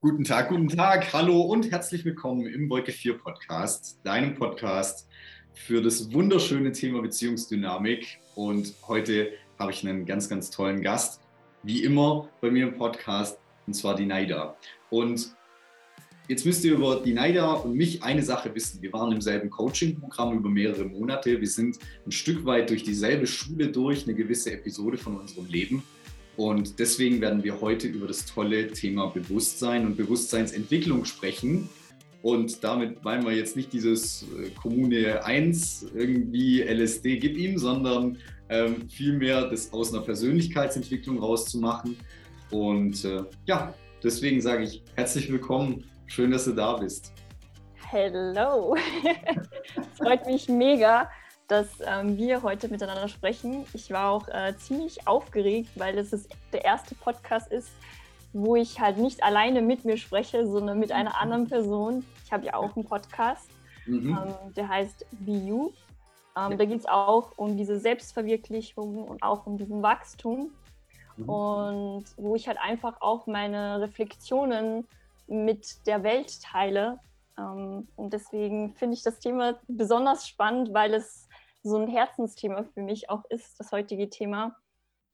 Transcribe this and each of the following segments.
Guten Tag, guten Tag, hallo und herzlich willkommen im Wolke 4 Podcast, deinem Podcast für das wunderschöne Thema Beziehungsdynamik. Und heute habe ich einen ganz, ganz tollen Gast, wie immer bei mir im Podcast, und zwar die Naida. Und jetzt müsst ihr über die Naida und mich eine Sache wissen. Wir waren im selben Coaching-Programm über mehrere Monate. Wir sind ein Stück weit durch dieselbe Schule durch, eine gewisse Episode von unserem Leben. Und deswegen werden wir heute über das tolle Thema Bewusstsein und Bewusstseinsentwicklung sprechen. Und damit meinen wir jetzt nicht dieses äh, Kommune 1 irgendwie LSD gib ihm, sondern ähm, vielmehr das aus einer Persönlichkeitsentwicklung rauszumachen. Und äh, ja, deswegen sage ich herzlich willkommen. Schön, dass du da bist. Hello. Freut mich mega dass ähm, wir heute miteinander sprechen. Ich war auch äh, ziemlich aufgeregt, weil es ist der erste Podcast ist, wo ich halt nicht alleine mit mir spreche, sondern mit einer anderen Person. Ich habe ja auch einen Podcast, mhm. ähm, der heißt Be You. Ähm, da geht es auch um diese Selbstverwirklichung und auch um diesen Wachstum. Mhm. Und wo ich halt einfach auch meine Reflexionen mit der Welt teile. Ähm, und deswegen finde ich das Thema besonders spannend, weil es so ein Herzensthema für mich auch ist, das heutige Thema.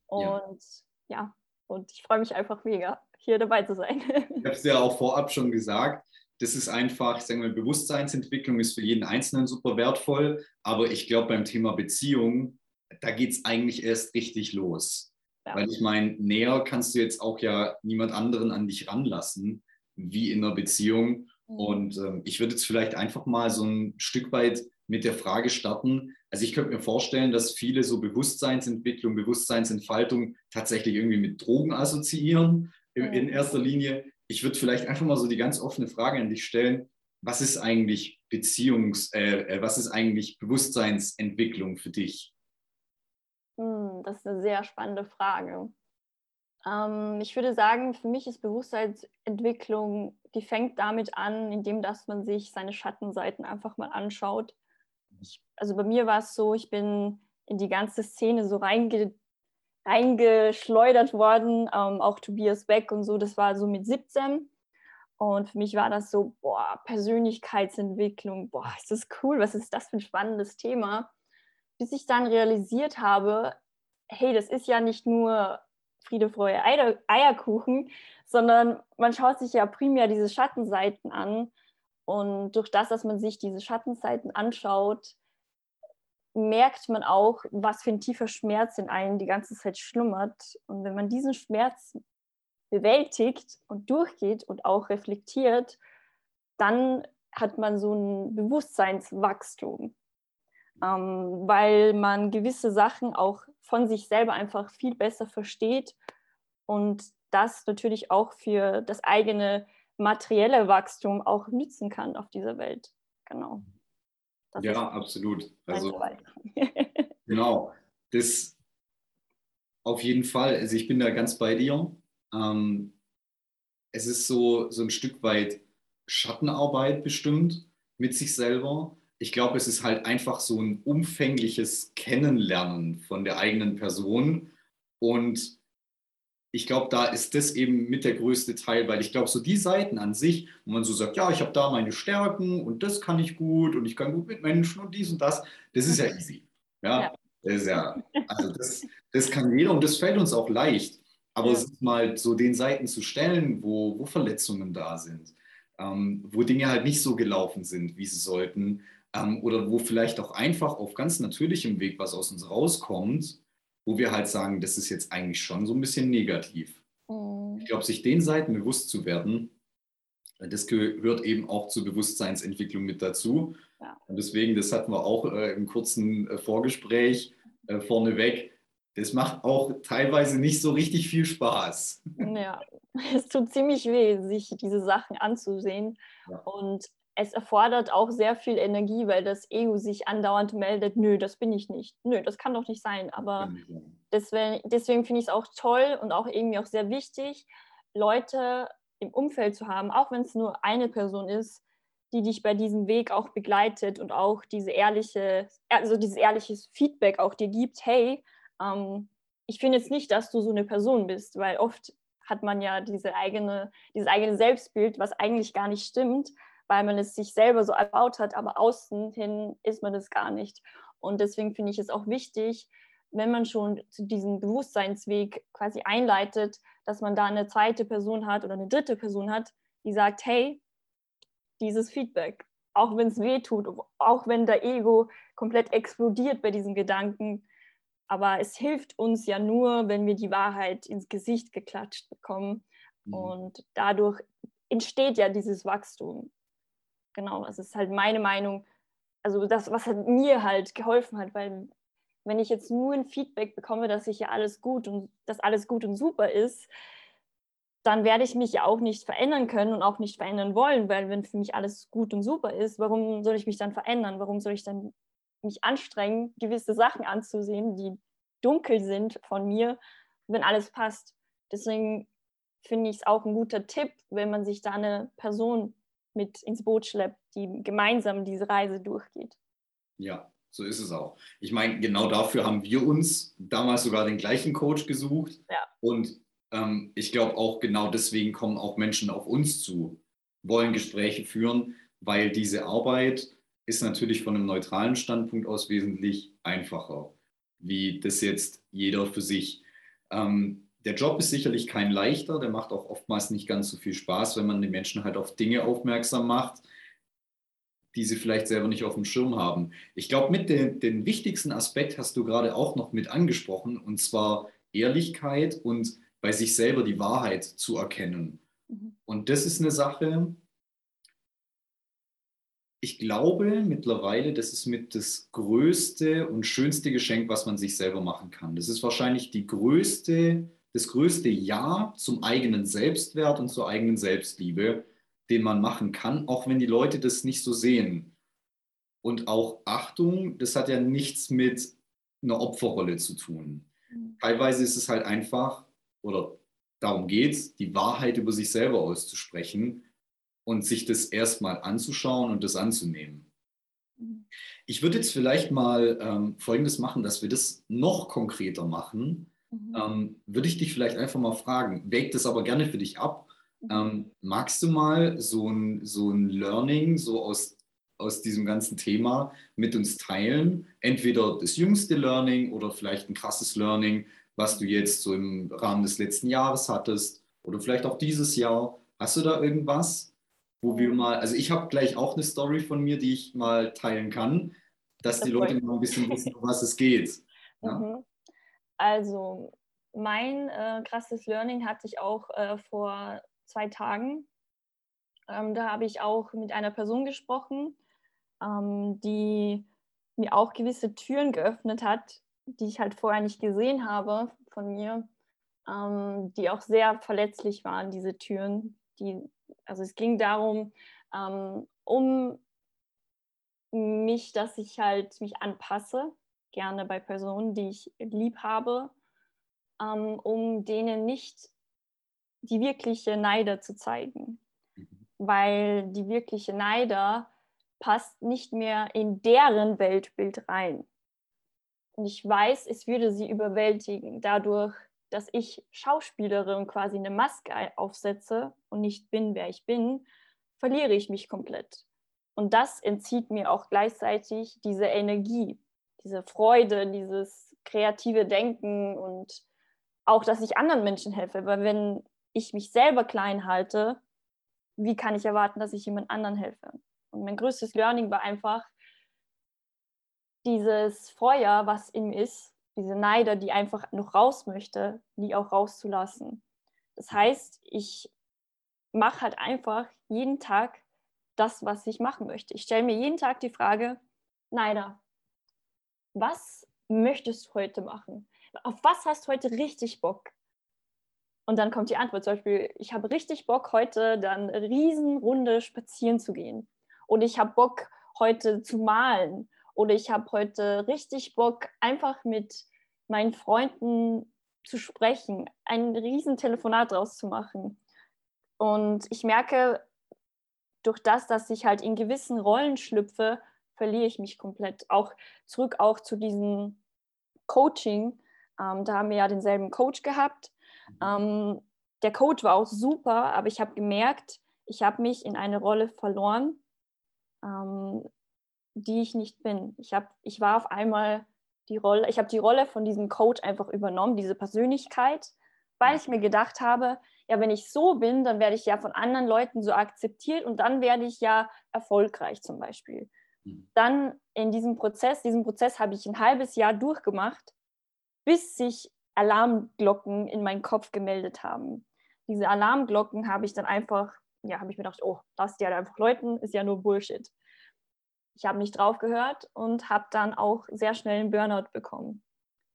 Und ja, ja und ich freue mich einfach mega, hier dabei zu sein. Ich habe es ja auch vorab schon gesagt. Das ist einfach, ich sage mal, Bewusstseinsentwicklung ist für jeden Einzelnen super wertvoll. Aber ich glaube, beim Thema Beziehung, da geht es eigentlich erst richtig los. Ja. Weil ich meine, näher kannst du jetzt auch ja niemand anderen an dich ranlassen, wie in einer Beziehung. Mhm. Und ähm, ich würde jetzt vielleicht einfach mal so ein Stück weit mit der Frage starten. Also ich könnte mir vorstellen, dass viele so Bewusstseinsentwicklung, Bewusstseinsentfaltung tatsächlich irgendwie mit Drogen assoziieren in, in erster Linie. Ich würde vielleicht einfach mal so die ganz offene Frage an dich stellen. Was ist eigentlich Beziehungs, äh, äh was ist eigentlich Bewusstseinsentwicklung für dich? Hm, das ist eine sehr spannende Frage. Ähm, ich würde sagen, für mich ist Bewusstseinsentwicklung, die fängt damit an, indem dass man sich seine Schattenseiten einfach mal anschaut ich, also bei mir war es so, ich bin in die ganze Szene so reinge, reingeschleudert worden, ähm, auch Tobias Beck und so, das war so mit 17. Und für mich war das so, boah, Persönlichkeitsentwicklung, boah, ist das cool, was ist das für ein spannendes Thema. Bis ich dann realisiert habe, hey, das ist ja nicht nur Friede, Freude, Eierkuchen, sondern man schaut sich ja primär diese Schattenseiten an und durch das, dass man sich diese Schattenseiten anschaut, merkt man auch, was für ein tiefer Schmerz in einem die ganze Zeit schlummert. Und wenn man diesen Schmerz bewältigt und durchgeht und auch reflektiert, dann hat man so ein Bewusstseinswachstum, ähm, weil man gewisse Sachen auch von sich selber einfach viel besser versteht und das natürlich auch für das eigene materielle Wachstum auch nützen kann auf dieser Welt. Genau. Das ja, absolut. Also, genau. Das auf jeden Fall. Also ich bin da ganz bei dir. Ähm, es ist so, so ein Stück weit Schattenarbeit bestimmt mit sich selber. Ich glaube, es ist halt einfach so ein umfängliches Kennenlernen von der eigenen Person und ich glaube, da ist das eben mit der größte Teil, weil ich glaube, so die Seiten an sich, wo man so sagt, ja, ich habe da meine Stärken und das kann ich gut und ich kann gut mit Menschen und dies und das, das ist ja easy. Ja, ja. das ist ja, also das, das kann jeder und das fällt uns auch leicht. Aber ja. es ist mal so den Seiten zu stellen, wo, wo Verletzungen da sind, ähm, wo Dinge halt nicht so gelaufen sind, wie sie sollten, ähm, oder wo vielleicht auch einfach auf ganz natürlichem Weg was aus uns rauskommt, wo wir halt sagen, das ist jetzt eigentlich schon so ein bisschen negativ. Mhm. Ich glaube, sich den Seiten bewusst zu werden, das gehört eben auch zur Bewusstseinsentwicklung mit dazu. Ja. Und deswegen, das hatten wir auch äh, im kurzen äh, Vorgespräch äh, vorneweg, das macht auch teilweise nicht so richtig viel Spaß. Ja, es tut ziemlich weh, sich diese Sachen anzusehen. Ja. Und es erfordert auch sehr viel Energie, weil das Ego sich andauernd meldet, nö, das bin ich nicht, nö, das kann doch nicht sein. Aber deswegen, deswegen finde ich es auch toll und auch irgendwie auch sehr wichtig, Leute im Umfeld zu haben, auch wenn es nur eine Person ist, die dich bei diesem Weg auch begleitet und auch diese ehrliche, also dieses ehrliche Feedback auch dir gibt, hey, ähm, ich finde jetzt nicht, dass du so eine Person bist, weil oft hat man ja diese eigene, dieses eigene Selbstbild, was eigentlich gar nicht stimmt, weil man es sich selber so erbaut hat, aber außen hin ist man das gar nicht. Und deswegen finde ich es auch wichtig, wenn man schon zu diesem Bewusstseinsweg quasi einleitet, dass man da eine zweite Person hat oder eine dritte Person hat, die sagt, hey, dieses Feedback, auch wenn es weh tut, auch wenn der Ego komplett explodiert bei diesen Gedanken, aber es hilft uns ja nur, wenn wir die Wahrheit ins Gesicht geklatscht bekommen. Mhm. Und dadurch entsteht ja dieses Wachstum. Genau, es ist halt meine Meinung, also das, was halt mir halt geholfen hat, weil wenn ich jetzt nur ein Feedback bekomme, dass ich ja alles gut und dass alles gut und super ist, dann werde ich mich ja auch nicht verändern können und auch nicht verändern wollen, weil wenn für mich alles gut und super ist, warum soll ich mich dann verändern? Warum soll ich dann mich anstrengen, gewisse Sachen anzusehen, die dunkel sind von mir, wenn alles passt? Deswegen finde ich es auch ein guter Tipp, wenn man sich da eine Person mit ins Boot schleppt, die gemeinsam diese Reise durchgeht. Ja, so ist es auch. Ich meine, genau dafür haben wir uns damals sogar den gleichen Coach gesucht. Ja. Und ähm, ich glaube auch genau deswegen kommen auch Menschen auf uns zu, wollen Gespräche führen, weil diese Arbeit ist natürlich von einem neutralen Standpunkt aus wesentlich einfacher, wie das jetzt jeder für sich. Ähm, der Job ist sicherlich kein leichter, der macht auch oftmals nicht ganz so viel Spaß, wenn man den Menschen halt auf Dinge aufmerksam macht, die sie vielleicht selber nicht auf dem Schirm haben. Ich glaube, mit den, den wichtigsten Aspekt hast du gerade auch noch mit angesprochen, und zwar Ehrlichkeit und bei sich selber die Wahrheit zu erkennen. Mhm. Und das ist eine Sache, ich glaube mittlerweile, das ist mit das größte und schönste Geschenk, was man sich selber machen kann. Das ist wahrscheinlich die größte, das größte Ja zum eigenen Selbstwert und zur eigenen Selbstliebe, den man machen kann, auch wenn die Leute das nicht so sehen. Und auch Achtung, das hat ja nichts mit einer Opferrolle zu tun. Mhm. Teilweise ist es halt einfach, oder darum geht es, die Wahrheit über sich selber auszusprechen und sich das erstmal anzuschauen und das anzunehmen. Mhm. Ich würde jetzt vielleicht mal ähm, Folgendes machen, dass wir das noch konkreter machen. Mhm. Ähm, würde ich dich vielleicht einfach mal fragen, wägt das aber gerne für dich ab. Mhm. Ähm, magst du mal so ein, so ein Learning, so aus, aus diesem ganzen Thema mit uns teilen? Entweder das jüngste Learning oder vielleicht ein krasses Learning, was du jetzt so im Rahmen des letzten Jahres hattest oder vielleicht auch dieses Jahr. Hast du da irgendwas, wo wir mal, also ich habe gleich auch eine Story von mir, die ich mal teilen kann, dass das die Leute mal ein bisschen wissen, um was es geht. Ja? Mhm. Also mein äh, krasses Learning hatte ich auch äh, vor zwei Tagen. Ähm, da habe ich auch mit einer Person gesprochen, ähm, die mir auch gewisse Türen geöffnet hat, die ich halt vorher nicht gesehen habe von mir, ähm, die auch sehr verletzlich waren, diese Türen. Die, also es ging darum, ähm, um mich, dass ich halt mich anpasse, gerne bei Personen, die ich lieb habe, ähm, um denen nicht die wirkliche Neider zu zeigen. Mhm. Weil die wirkliche Neider passt nicht mehr in deren Weltbild rein. Und ich weiß, es würde sie überwältigen, dadurch, dass ich Schauspielerin quasi eine Maske aufsetze und nicht bin, wer ich bin, verliere ich mich komplett. Und das entzieht mir auch gleichzeitig diese Energie, diese Freude, dieses kreative Denken und auch, dass ich anderen Menschen helfe. Weil wenn ich mich selber klein halte, wie kann ich erwarten, dass ich jemand anderen helfe? Und mein größtes Learning war einfach, dieses Feuer, was in mir ist, diese Neider, die einfach noch raus möchte, die auch rauszulassen. Das heißt, ich mache halt einfach jeden Tag das, was ich machen möchte. Ich stelle mir jeden Tag die Frage, Neider, was möchtest du heute machen? Auf was hast du heute richtig Bock? Und dann kommt die Antwort zum Beispiel, ich habe richtig Bock, heute dann Riesenrunde spazieren zu gehen. Oder ich habe Bock, heute zu malen oder ich habe heute richtig Bock, einfach mit meinen Freunden zu sprechen, ein riesen Telefonat draus zu machen. Und ich merke, durch das, dass ich halt in gewissen Rollen schlüpfe, verliere ich mich komplett. Auch zurück auch zu diesem Coaching. Ähm, da haben wir ja denselben Coach gehabt. Mhm. Ähm, der Coach war auch super, aber ich habe gemerkt, ich habe mich in eine Rolle verloren, ähm, die ich nicht bin. Ich, hab, ich war auf einmal die Rolle, ich habe die Rolle von diesem Coach einfach übernommen, diese Persönlichkeit, weil ich mir gedacht habe, ja, wenn ich so bin, dann werde ich ja von anderen Leuten so akzeptiert und dann werde ich ja erfolgreich zum Beispiel. Mhm. Dann in diesem Prozess, diesen Prozess habe ich ein halbes Jahr durchgemacht, bis sich Alarmglocken in meinen Kopf gemeldet haben. Diese Alarmglocken habe ich dann einfach, ja, habe ich mir gedacht, oh, das ja einfach Leuten, ist ja nur Bullshit. Ich habe nicht drauf gehört und habe dann auch sehr schnell einen Burnout bekommen,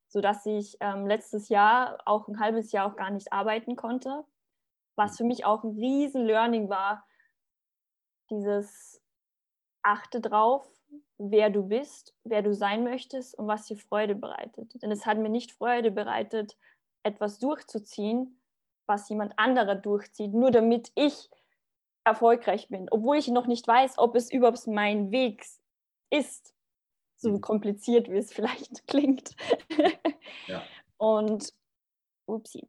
sodass ich ähm, letztes Jahr auch ein halbes Jahr auch gar nicht arbeiten konnte, was für mich auch ein riesen Learning war, dieses achte drauf, wer du bist, wer du sein möchtest und was dir Freude bereitet. Denn es hat mir nicht Freude bereitet, etwas durchzuziehen, was jemand anderer durchzieht, nur damit ich erfolgreich bin, obwohl ich noch nicht weiß, ob es überhaupt mein Weg ist, so mhm. kompliziert wie es vielleicht klingt. Ja. Und upsie.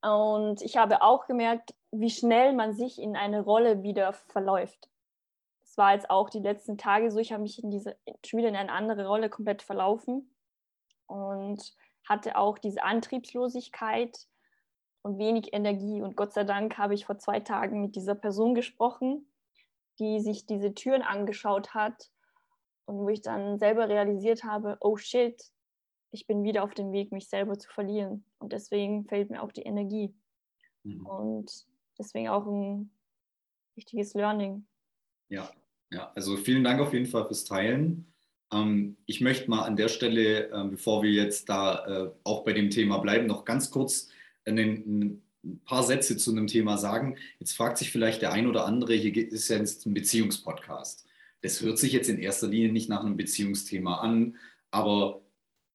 Und ich habe auch gemerkt, wie schnell man sich in eine Rolle wieder verläuft war jetzt auch die letzten Tage so, ich habe mich in diese, schon wieder in eine andere Rolle komplett verlaufen und hatte auch diese Antriebslosigkeit und wenig Energie. Und Gott sei Dank habe ich vor zwei Tagen mit dieser Person gesprochen, die sich diese Türen angeschaut hat und wo ich dann selber realisiert habe, oh shit, ich bin wieder auf dem Weg, mich selber zu verlieren. Und deswegen fällt mir auch die Energie. Mhm. Und deswegen auch ein wichtiges Learning. Ja, ja, also vielen Dank auf jeden Fall fürs Teilen. Ähm, ich möchte mal an der Stelle, äh, bevor wir jetzt da äh, auch bei dem Thema bleiben, noch ganz kurz einen, ein paar Sätze zu einem Thema sagen. Jetzt fragt sich vielleicht der ein oder andere, hier ist ja jetzt ein Beziehungspodcast. Das hört sich jetzt in erster Linie nicht nach einem Beziehungsthema an, aber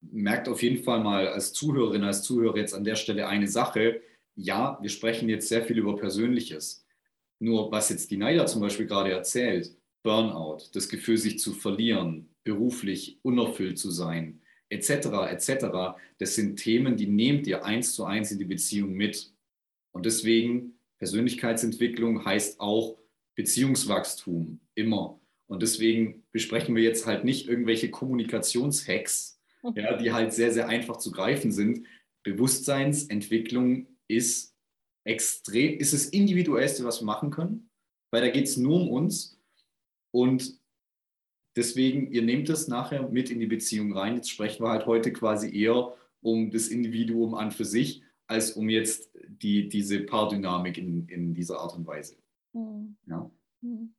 merkt auf jeden Fall mal als Zuhörerin, als Zuhörer jetzt an der Stelle eine Sache. Ja, wir sprechen jetzt sehr viel über Persönliches. Nur was jetzt die Naida zum Beispiel gerade erzählt, Burnout, das Gefühl, sich zu verlieren, beruflich unerfüllt zu sein, etc., etc., das sind Themen, die nehmt ihr eins zu eins in die Beziehung mit. Und deswegen, Persönlichkeitsentwicklung heißt auch Beziehungswachstum, immer. Und deswegen besprechen wir jetzt halt nicht irgendwelche Kommunikationshacks, mhm. ja, die halt sehr, sehr einfach zu greifen sind. Bewusstseinsentwicklung ist extrem, ist das Individuellste, was wir machen können, weil da geht es nur um uns und deswegen, ihr nehmt es nachher mit in die Beziehung rein. Jetzt sprechen wir halt heute quasi eher um das Individuum an für sich, als um jetzt die, diese Paardynamik in, in dieser Art und Weise. Mhm. Ja. Mhm.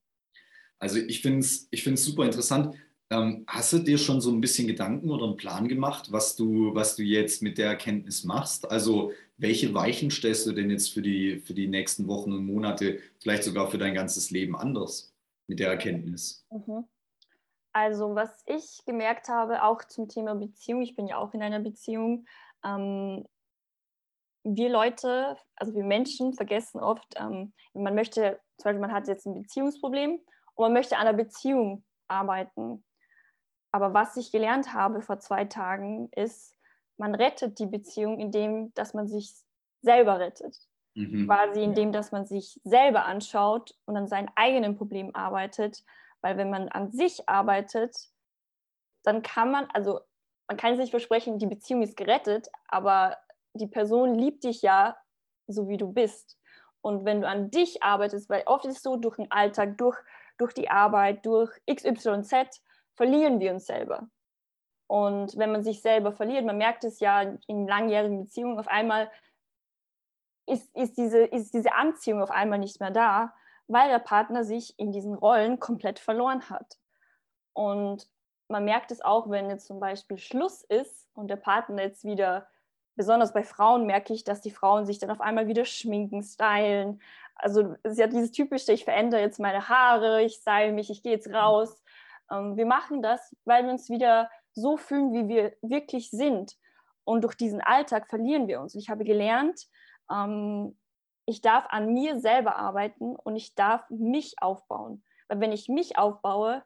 Also ich finde es ich super interessant. Ähm, hast du dir schon so ein bisschen Gedanken oder einen Plan gemacht, was du, was du jetzt mit der Erkenntnis machst? Also welche Weichen stellst du denn jetzt für die, für die nächsten Wochen und Monate, vielleicht sogar für dein ganzes Leben anders? Mit der Erkenntnis? Mhm. Also was ich gemerkt habe, auch zum Thema Beziehung, ich bin ja auch in einer Beziehung, ähm, wir Leute, also wir Menschen vergessen oft, ähm, man möchte, zum Beispiel man hat jetzt ein Beziehungsproblem und man möchte an der Beziehung arbeiten. Aber was ich gelernt habe vor zwei Tagen ist, man rettet die Beziehung, indem dass man sich selber rettet. Mhm. Quasi indem, dass man sich selber anschaut und an seinen eigenen Problemen arbeitet. Weil wenn man an sich arbeitet, dann kann man, also man kann sich versprechen, die Beziehung ist gerettet, aber die Person liebt dich ja so, wie du bist. Und wenn du an dich arbeitest, weil oft ist es so, durch den Alltag, durch, durch die Arbeit, durch XYZ, verlieren wir uns selber. Und wenn man sich selber verliert, man merkt es ja in langjährigen Beziehungen, auf einmal ist, ist, diese, ist diese Anziehung auf einmal nicht mehr da, weil der Partner sich in diesen Rollen komplett verloren hat. Und man merkt es auch, wenn jetzt zum Beispiel Schluss ist und der Partner jetzt wieder, besonders bei Frauen merke ich, dass die Frauen sich dann auf einmal wieder schminken, stylen. Also es ist ja dieses typische, ich verändere jetzt meine Haare, ich style mich, ich gehe jetzt raus. Ähm, wir machen das, weil wir uns wieder so fühlen, wie wir wirklich sind. Und durch diesen Alltag verlieren wir uns. Und ich habe gelernt, ähm, ich darf an mir selber arbeiten und ich darf mich aufbauen. Weil wenn ich mich aufbaue,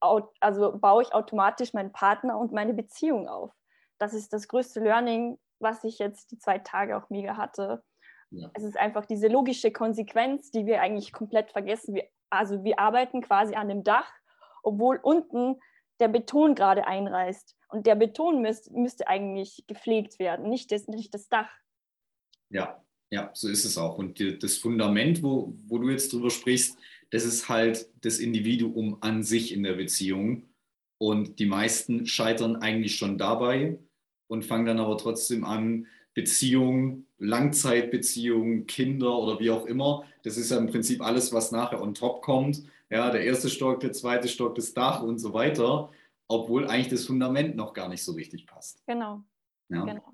also baue ich automatisch meinen Partner und meine Beziehung auf. Das ist das größte Learning, was ich jetzt die zwei Tage auch mega hatte. Ja. Es ist einfach diese logische Konsequenz, die wir eigentlich komplett vergessen. Wir, also wir arbeiten quasi an dem Dach, obwohl unten der Beton gerade einreißt. Und der Beton müsst, müsste eigentlich gepflegt werden, nicht das, nicht das Dach. Ja, ja, so ist es auch. Und die, das Fundament, wo, wo du jetzt drüber sprichst, das ist halt das Individuum an sich in der Beziehung. Und die meisten scheitern eigentlich schon dabei und fangen dann aber trotzdem an, Beziehungen, Langzeitbeziehungen, Kinder oder wie auch immer. Das ist ja im Prinzip alles, was nachher on top kommt. Ja, der erste Stock, der zweite Stock, das Dach und so weiter, obwohl eigentlich das Fundament noch gar nicht so richtig passt. Genau. Ja? genau.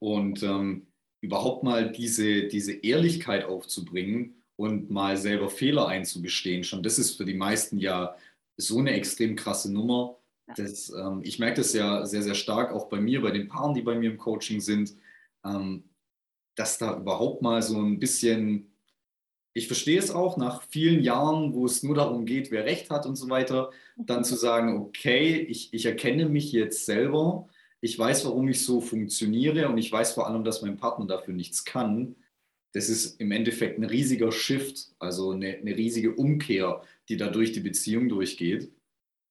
Und ähm, überhaupt mal diese, diese Ehrlichkeit aufzubringen und mal selber Fehler einzugestehen, schon das ist für die meisten ja so eine extrem krasse Nummer. Das, ähm, ich merke das ja sehr, sehr stark auch bei mir, bei den Paaren, die bei mir im Coaching sind, ähm, dass da überhaupt mal so ein bisschen, ich verstehe es auch nach vielen Jahren, wo es nur darum geht, wer recht hat und so weiter, dann mhm. zu sagen, okay, ich, ich erkenne mich jetzt selber, ich weiß, warum ich so funktioniere und ich weiß vor allem, dass mein Partner dafür nichts kann. Das ist im Endeffekt ein riesiger Shift, also eine, eine riesige Umkehr, die da durch die Beziehung durchgeht.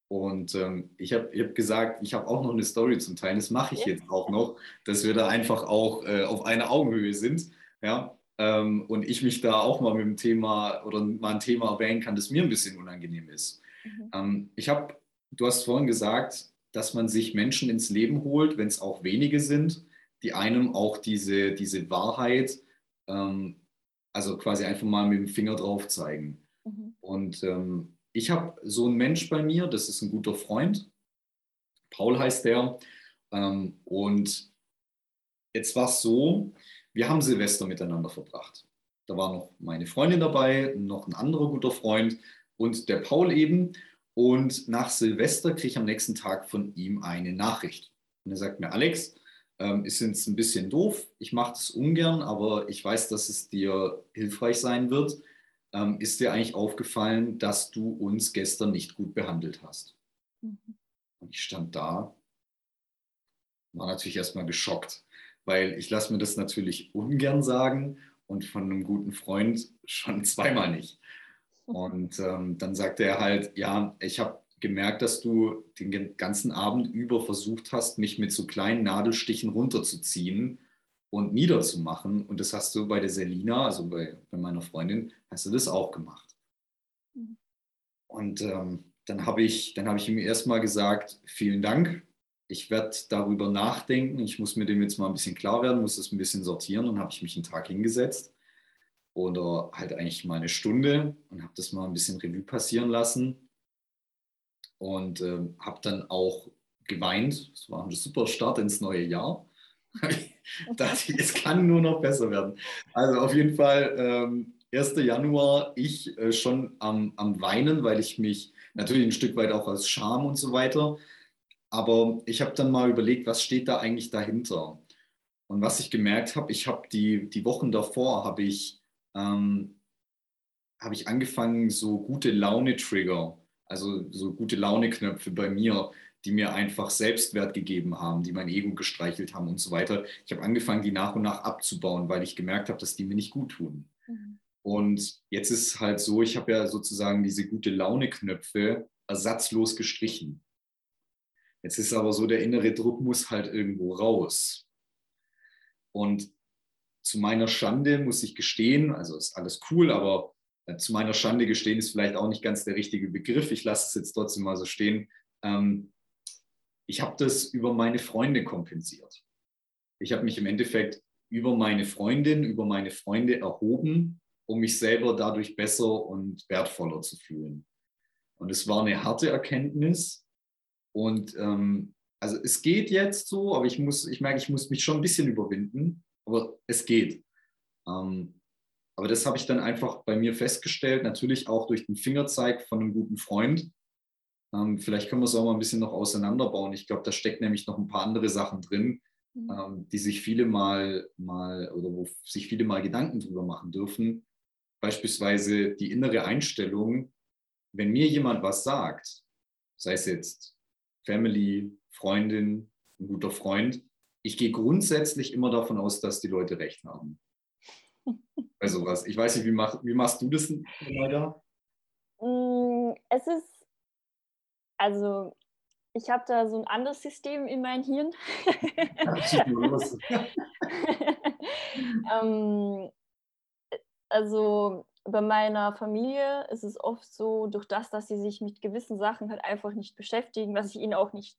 Und ähm, ich habe hab gesagt, ich habe auch noch eine Story zum Teil, das mache ich jetzt auch noch, dass wir da einfach auch äh, auf einer Augenhöhe sind. Ja? Ähm, und ich mich da auch mal mit dem Thema oder mal ein Thema erwähnen kann, das mir ein bisschen unangenehm ist. Mhm. Ähm, ich habe, du hast vorhin gesagt, dass man sich Menschen ins Leben holt, wenn es auch wenige sind, die einem auch diese, diese Wahrheit, ähm, also quasi einfach mal mit dem Finger drauf zeigen. Mhm. Und ähm, ich habe so einen Mensch bei mir, das ist ein guter Freund. Paul heißt der. Ähm, und jetzt war es so, wir haben Silvester miteinander verbracht. Da war noch meine Freundin dabei, noch ein anderer guter Freund und der Paul eben. Und nach Silvester kriege ich am nächsten Tag von ihm eine Nachricht. Und er sagt mir, Alex, ähm, ist jetzt ein bisschen doof, ich mache das ungern, aber ich weiß, dass es dir hilfreich sein wird ähm, ist dir eigentlich aufgefallen, dass du uns gestern nicht gut behandelt hast? Mhm. Und ich stand da, war natürlich erstmal geschockt, weil ich lasse mir das natürlich ungern sagen und von einem guten Freund schon zweimal nicht. Und ähm, dann sagte er halt, ja, ich habe gemerkt, dass du den ganzen Abend über versucht hast, mich mit so kleinen Nadelstichen runterzuziehen und niederzumachen. Und das hast du bei der Selina, also bei, bei meiner Freundin, hast du das auch gemacht. Mhm. Und ähm, dann habe ich, hab ich ihm erstmal gesagt, vielen Dank. Ich werde darüber nachdenken. Ich muss mir dem jetzt mal ein bisschen klar werden, muss das ein bisschen sortieren. Und habe ich mich einen Tag hingesetzt oder halt eigentlich mal eine Stunde und habe das mal ein bisschen Revue passieren lassen. Und äh, habe dann auch geweint. Es war ein super Start ins neue Jahr. dachte es kann nur noch besser werden. Also auf jeden Fall, ähm, 1. Januar, ich äh, schon am, am Weinen, weil ich mich natürlich ein Stück weit auch aus Scham und so weiter. Aber ich habe dann mal überlegt, was steht da eigentlich dahinter? Und was ich gemerkt habe, ich habe die, die Wochen davor, habe ich, ähm, hab ich angefangen, so gute Laune-Trigger, also so gute Laune-Knöpfe bei mir die mir einfach Selbstwert gegeben haben, die mein Ego gestreichelt haben und so weiter. Ich habe angefangen, die nach und nach abzubauen, weil ich gemerkt habe, dass die mir nicht gut tun. Mhm. Und jetzt ist halt so, ich habe ja sozusagen diese gute Laune-Knöpfe ersatzlos gestrichen. Jetzt ist aber so, der innere Druck muss halt irgendwo raus. Und zu meiner Schande muss ich gestehen, also ist alles cool, aber äh, zu meiner Schande gestehen ist vielleicht auch nicht ganz der richtige Begriff. Ich lasse es jetzt trotzdem mal so stehen. Ähm, ich habe das über meine Freunde kompensiert. Ich habe mich im Endeffekt über meine Freundin, über meine Freunde erhoben, um mich selber dadurch besser und wertvoller zu fühlen. Und es war eine harte Erkenntnis. Und ähm, also es geht jetzt so, aber ich muss, ich merke, ich muss mich schon ein bisschen überwinden, aber es geht. Ähm, aber das habe ich dann einfach bei mir festgestellt, natürlich auch durch den Fingerzeig von einem guten Freund, ähm, vielleicht können wir es auch mal ein bisschen noch auseinanderbauen. Ich glaube, da steckt nämlich noch ein paar andere Sachen drin, mhm. ähm, die sich viele mal, mal oder wo sich viele mal Gedanken drüber machen dürfen. Beispielsweise die innere Einstellung, wenn mir jemand was sagt, sei es jetzt Family, Freundin, ein guter Freund, ich gehe grundsätzlich immer davon aus, dass die Leute recht haben. bei sowas? Ich weiß nicht, wie, mach, wie machst du das leider? Mm, es ist, also ich habe da so ein anderes System in meinem Hirn. ähm, also bei meiner Familie ist es oft so, durch das, dass sie sich mit gewissen Sachen halt einfach nicht beschäftigen, was ich ihnen auch nicht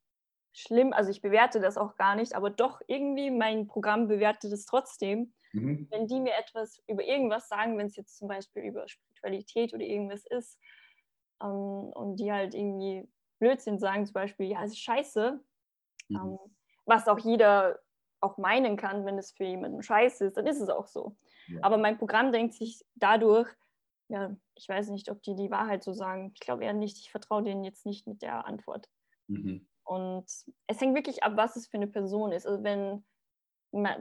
schlimm, also ich bewerte das auch gar nicht, aber doch irgendwie mein Programm bewertet es trotzdem. Mhm. Wenn die mir etwas über irgendwas sagen, wenn es jetzt zum Beispiel über Spiritualität oder irgendwas ist, ähm, und die halt irgendwie Blödsinn sagen, zum Beispiel, ja, es ist scheiße, mhm. ähm, was auch jeder auch meinen kann, wenn es für jemanden scheiße ist, dann ist es auch so. Ja. Aber mein Programm denkt sich dadurch, ja, ich weiß nicht, ob die die Wahrheit so sagen. Ich glaube eher nicht. Ich vertraue denen jetzt nicht mit der Antwort. Mhm. Und es hängt wirklich ab, was es für eine Person ist. Also wenn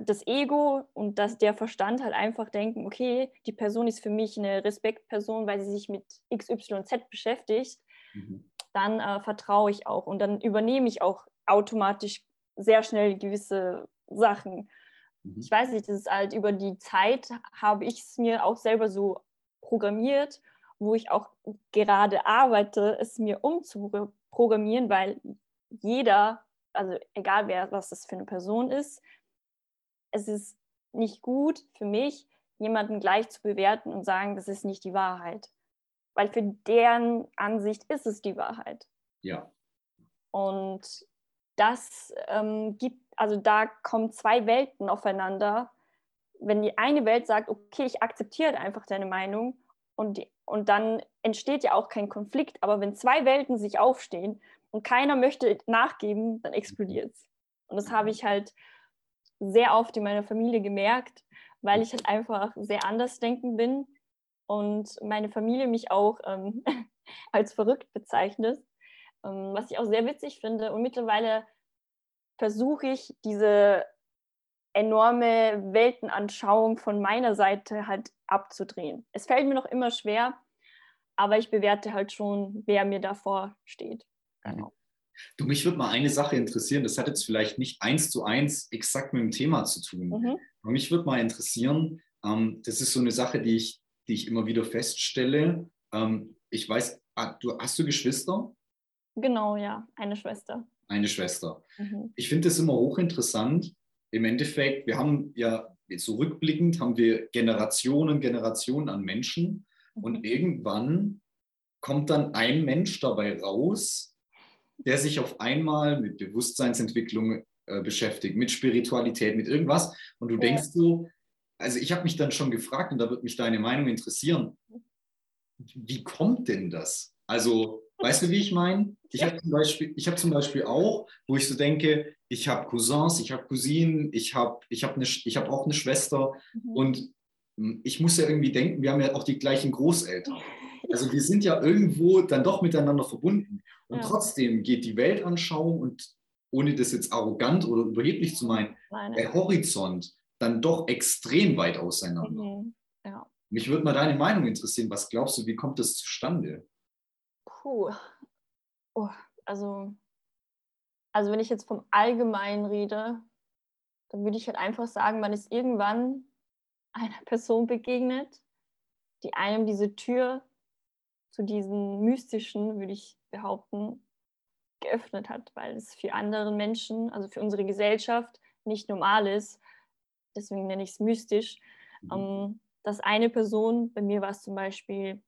das Ego und das, der Verstand halt einfach denken, okay, die Person ist für mich eine Respektperson, weil sie sich mit XYZ beschäftigt, mhm. dann äh, vertraue ich auch und dann übernehme ich auch automatisch sehr schnell gewisse Sachen. Mhm. Ich weiß nicht, das ist halt über die Zeit habe ich es mir auch selber so programmiert, wo ich auch gerade arbeite, es mir umzuprogrammieren, weil jeder, also egal wer, was das für eine Person ist, es ist nicht gut für mich, jemanden gleich zu bewerten und sagen, das ist nicht die Wahrheit. Weil für deren Ansicht ist es die Wahrheit. Ja. Und das ähm, gibt, also da kommen zwei Welten aufeinander. Wenn die eine Welt sagt, okay, ich akzeptiere einfach deine Meinung und, die, und dann entsteht ja auch kein Konflikt. Aber wenn zwei Welten sich aufstehen und keiner möchte nachgeben, dann explodiert es. Und das habe ich halt sehr oft in meiner Familie gemerkt, weil ich halt einfach sehr anders denken bin und meine Familie mich auch ähm, als verrückt bezeichnet, ähm, was ich auch sehr witzig finde. Und mittlerweile versuche ich diese enorme Weltenanschauung von meiner Seite halt abzudrehen. Es fällt mir noch immer schwer, aber ich bewerte halt schon, wer mir davor steht. Genau. Du, mich würde mal eine Sache interessieren, das hat jetzt vielleicht nicht eins zu eins exakt mit dem Thema zu tun. Mhm. Aber mich würde mal interessieren, ähm, das ist so eine Sache, die ich, die ich immer wieder feststelle. Ähm, ich weiß, ah, du, hast du Geschwister? Genau, ja, eine Schwester. Eine Schwester. Mhm. Ich finde das immer hochinteressant. Im Endeffekt, wir haben ja so rückblickend, haben wir Generationen, Generationen an Menschen mhm. und irgendwann kommt dann ein Mensch dabei raus, der sich auf einmal mit Bewusstseinsentwicklung äh, beschäftigt, mit Spiritualität, mit irgendwas. Und du ja. denkst so, also ich habe mich dann schon gefragt und da wird mich deine Meinung interessieren. Wie kommt denn das? Also, weißt du, wie ich meine? Ich habe zum, Beispiel, hab zum Beispiel auch, wo ich so denke, ich habe Cousins, ich habe Cousinen, ich habe ich hab, hab auch eine Schwester mhm. und hm, ich muss ja irgendwie denken, wir haben ja auch die gleichen Großeltern. Also wir sind ja irgendwo dann doch miteinander verbunden. Und ja. trotzdem geht die Weltanschauung und ohne das jetzt arrogant oder überheblich zu meinen, Nein. der Horizont dann doch extrem weit auseinander. Mhm. Ja. Mich würde mal deine Meinung interessieren. Was glaubst du, wie kommt das zustande? Puh. Oh, also, also wenn ich jetzt vom Allgemeinen rede, dann würde ich halt einfach sagen, man ist irgendwann einer Person begegnet, die einem diese Tür zu diesen mystischen, würde ich behaupten, geöffnet hat, weil es für andere Menschen, also für unsere Gesellschaft, nicht normal ist. Deswegen nenne ich es mystisch. Mhm. Ähm, dass eine Person, bei mir war es zum Beispiel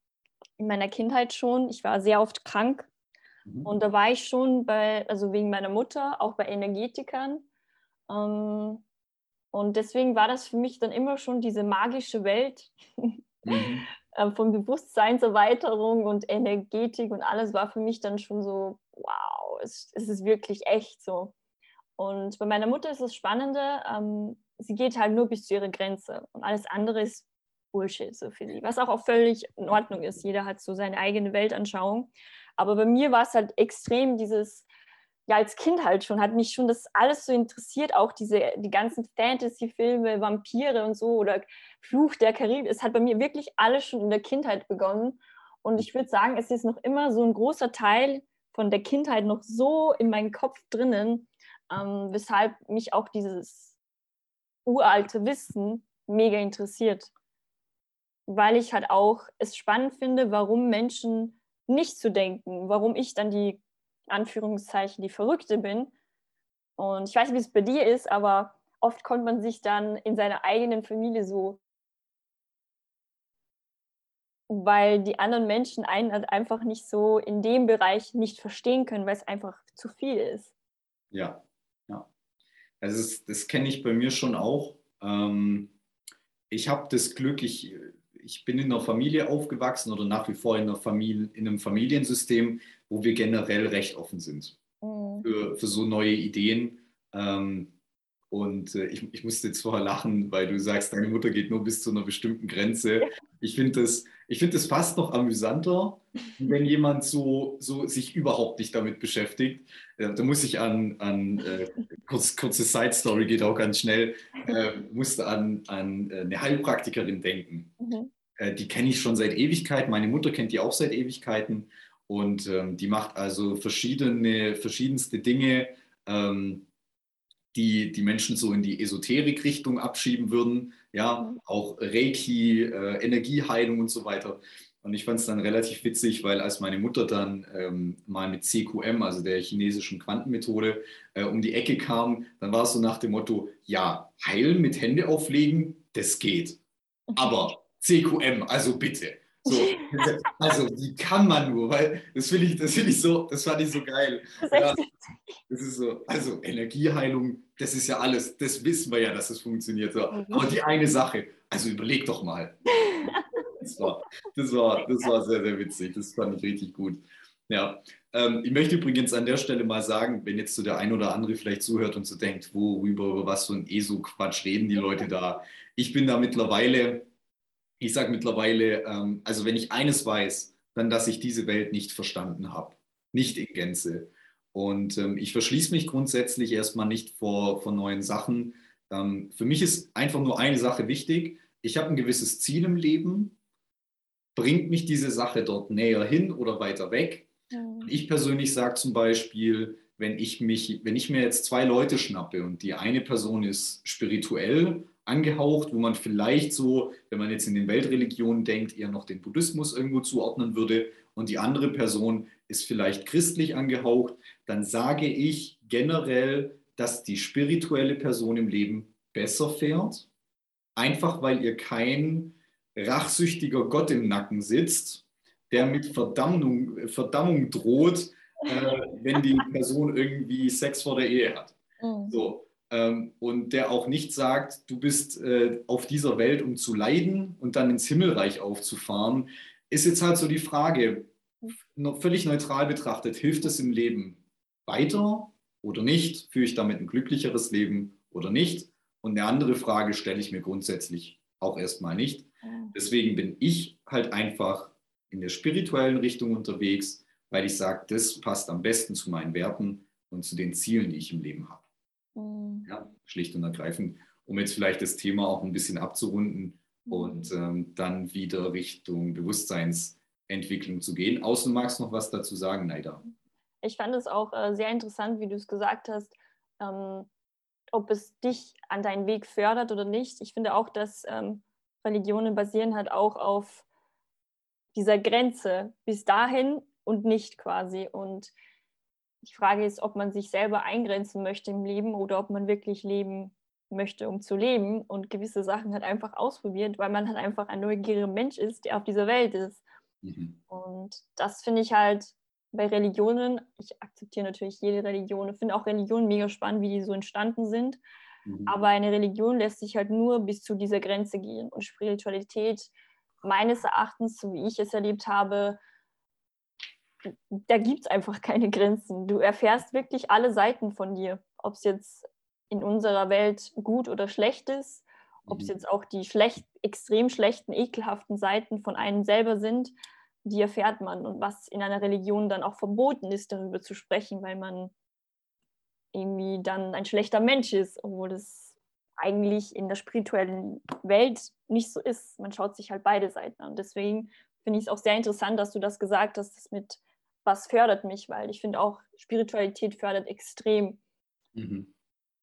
in meiner Kindheit schon, ich war sehr oft krank mhm. und da war ich schon bei, also wegen meiner Mutter, auch bei Energetikern. Ähm, und deswegen war das für mich dann immer schon diese magische Welt, mhm. Ähm, von Bewusstseinserweiterung und Energetik und alles war für mich dann schon so, wow, es, es ist wirklich echt so. Und bei meiner Mutter ist das Spannende, ähm, sie geht halt nur bis zu ihrer Grenze und alles andere ist Bullshit so für sie, was auch, auch völlig in Ordnung ist. Jeder hat so seine eigene Weltanschauung. Aber bei mir war es halt extrem dieses, ja, als Kind halt schon, hat mich schon das alles so interessiert, auch diese, die ganzen Fantasy-Filme, Vampire und so oder Fluch der Karibik. Es hat bei mir wirklich alles schon in der Kindheit begonnen. Und ich würde sagen, es ist noch immer so ein großer Teil von der Kindheit noch so in meinem Kopf drinnen, ähm, weshalb mich auch dieses uralte Wissen mega interessiert. weil ich halt auch es spannend finde, warum Menschen nicht zu denken, warum ich dann die Anführungszeichen die Verrückte bin. Und ich weiß nicht, wie es bei dir ist, aber oft kommt man sich dann in seiner eigenen Familie so, weil die anderen Menschen einen halt einfach nicht so in dem Bereich nicht verstehen können, weil es einfach zu viel ist. Ja, ja. Also das, das kenne ich bei mir schon auch. Ähm, ich habe das Glück, ich, ich bin in einer Familie aufgewachsen oder nach wie vor in, einer Familie, in einem Familiensystem, wo wir generell recht offen sind mhm. für, für so neue Ideen. Ähm, und äh, ich, ich musste jetzt vorher lachen, weil du sagst, deine Mutter geht nur bis zu einer bestimmten Grenze. Ich finde das, find das fast noch amüsanter, wenn jemand so, so sich überhaupt nicht damit beschäftigt. Äh, da muss ich an, an äh, kurz, kurze Side-Story, geht auch ganz schnell, äh, musste an, an äh, eine Heilpraktikerin denken. Mhm. Äh, die kenne ich schon seit Ewigkeiten. Meine Mutter kennt die auch seit Ewigkeiten. Und ähm, die macht also verschiedene, verschiedenste Dinge. Ähm, die die Menschen so in die Esoterik-Richtung abschieben würden. Ja, mhm. auch Reiki, äh, Energieheilung und so weiter. Und ich fand es dann relativ witzig, weil als meine Mutter dann ähm, mal mit CQM, also der chinesischen Quantenmethode, äh, um die Ecke kam, dann war es so nach dem Motto, ja, heilen mit Hände auflegen, das geht. Aber CQM, also bitte. So, also wie kann man nur, weil das finde ich, das finde ich so, das fand ich so geil. Das ist, ja, das ist so, also Energieheilung, das ist ja alles, das wissen wir ja, dass es funktioniert. So. Mhm. Aber die eine Sache, also überleg doch mal. Das war, das war, das war sehr, sehr witzig. Das fand ich richtig gut. Ja, ähm, ich möchte übrigens an der Stelle mal sagen, wenn jetzt so der ein oder andere vielleicht zuhört und so denkt, worüber, über was für ein ESO-Quatsch reden die Leute da. Ich bin da mittlerweile ich sage mittlerweile, ähm, also wenn ich eines weiß, dann, dass ich diese Welt nicht verstanden habe, nicht in Gänze. Und ähm, ich verschließe mich grundsätzlich erstmal nicht vor, vor neuen Sachen. Ähm, für mich ist einfach nur eine Sache wichtig. Ich habe ein gewisses Ziel im Leben. Bringt mich diese Sache dort näher hin oder weiter weg? Mhm. Ich persönlich sage zum Beispiel, wenn ich, mich, wenn ich mir jetzt zwei Leute schnappe und die eine Person ist spirituell angehaucht, wo man vielleicht so, wenn man jetzt in den Weltreligionen denkt, eher noch den Buddhismus irgendwo zuordnen würde und die andere Person ist vielleicht christlich angehaucht, dann sage ich generell, dass die spirituelle Person im Leben besser fährt, einfach weil ihr kein rachsüchtiger Gott im Nacken sitzt, der mit Verdammung, Verdammung droht, äh, wenn die Person irgendwie Sex vor der Ehe hat. Mhm. So, und der auch nicht sagt, du bist äh, auf dieser Welt, um zu leiden und dann ins Himmelreich aufzufahren, ist jetzt halt so die Frage, noch völlig neutral betrachtet, hilft es im Leben weiter oder nicht? Führe ich damit ein glücklicheres Leben oder nicht? Und eine andere Frage stelle ich mir grundsätzlich auch erstmal nicht. Deswegen bin ich halt einfach in der spirituellen Richtung unterwegs, weil ich sage, das passt am besten zu meinen Werten und zu den Zielen, die ich im Leben habe. Mhm. Ja, schlicht und ergreifend, um jetzt vielleicht das Thema auch ein bisschen abzurunden mhm. und ähm, dann wieder Richtung Bewusstseinsentwicklung zu gehen. Außen magst du noch was dazu sagen, Naida? Ich fand es auch äh, sehr interessant, wie du es gesagt hast, ähm, ob es dich an deinen Weg fördert oder nicht. Ich finde auch, dass ähm, Religionen basieren halt auch auf dieser Grenze bis dahin und nicht quasi. Und die Frage ist, ob man sich selber eingrenzen möchte im Leben oder ob man wirklich leben möchte, um zu leben und gewisse Sachen halt einfach ausprobiert, weil man halt einfach ein neugieriger Mensch ist, der auf dieser Welt ist. Mhm. Und das finde ich halt bei Religionen, ich akzeptiere natürlich jede Religion, ich finde auch Religionen mega spannend, wie die so entstanden sind. Mhm. Aber eine Religion lässt sich halt nur bis zu dieser Grenze gehen. Und Spiritualität, meines Erachtens, so wie ich es erlebt habe, da gibt es einfach keine Grenzen. Du erfährst wirklich alle Seiten von dir, ob es jetzt in unserer Welt gut oder schlecht ist, ob es mhm. jetzt auch die schlecht, extrem schlechten, ekelhaften Seiten von einem selber sind, die erfährt man. Und was in einer Religion dann auch verboten ist, darüber zu sprechen, weil man irgendwie dann ein schlechter Mensch ist, obwohl das eigentlich in der spirituellen Welt nicht so ist. Man schaut sich halt beide Seiten an. Deswegen finde ich es auch sehr interessant, dass du das gesagt hast, das mit was fördert mich, weil ich finde auch, Spiritualität fördert extrem. Mhm.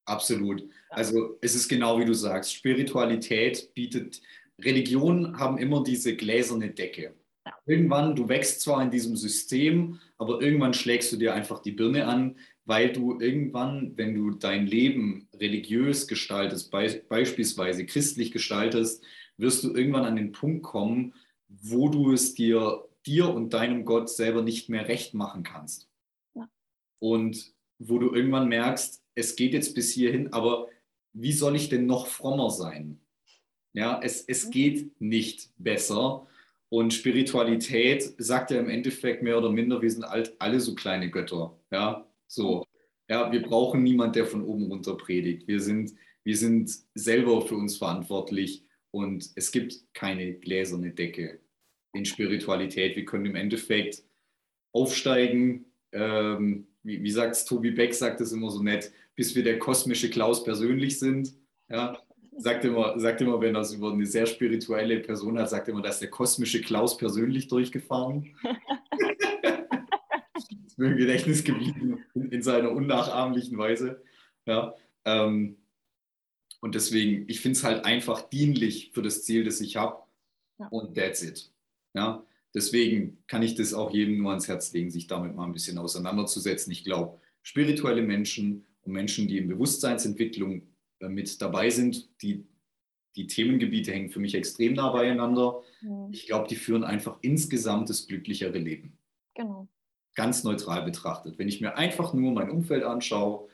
Absolut. Also es ist genau wie du sagst, Spiritualität bietet Religionen haben immer diese gläserne Decke. Ja. Irgendwann, du wächst zwar in diesem System, aber irgendwann schlägst du dir einfach die Birne an, weil du irgendwann, wenn du dein Leben religiös gestaltest, be beispielsweise christlich gestaltest, wirst du irgendwann an den Punkt kommen, wo du es dir, dir und deinem Gott selber nicht mehr recht machen kannst. Ja. Und wo du irgendwann merkst, es geht jetzt bis hierhin, aber wie soll ich denn noch frommer sein? Ja, es, es mhm. geht nicht besser. Und Spiritualität sagt ja im Endeffekt mehr oder minder, wir sind alt, alle so kleine Götter. Ja, so. Ja, wir brauchen niemand, der von oben runter predigt. Wir sind, wir sind selber für uns verantwortlich und es gibt keine gläserne Decke in Spiritualität. Wir können im Endeffekt aufsteigen. Ähm, wie, wie sagt es Tobi Beck, sagt es immer so nett, bis wir der kosmische Klaus persönlich sind. Ja, sagt immer, sagt immer, wenn es über eine sehr spirituelle Person hat, sagt immer, dass der kosmische Klaus persönlich durchgefahren. ist mir im Gedächtnis geblieben in, in seiner unnachahmlichen Weise. Ja, ähm, und deswegen, ich finde es halt einfach dienlich für das Ziel, das ich habe. Ja. Und that's it. Ja, deswegen kann ich das auch jedem nur ans Herz legen, sich damit mal ein bisschen auseinanderzusetzen. Ich glaube, spirituelle Menschen und Menschen, die in Bewusstseinsentwicklung mit dabei sind. Die, die Themengebiete hängen für mich extrem nah beieinander. Mhm. Ich glaube, die führen einfach insgesamt das glücklichere Leben. Genau. Ganz neutral betrachtet. Wenn ich mir einfach nur mein Umfeld anschaue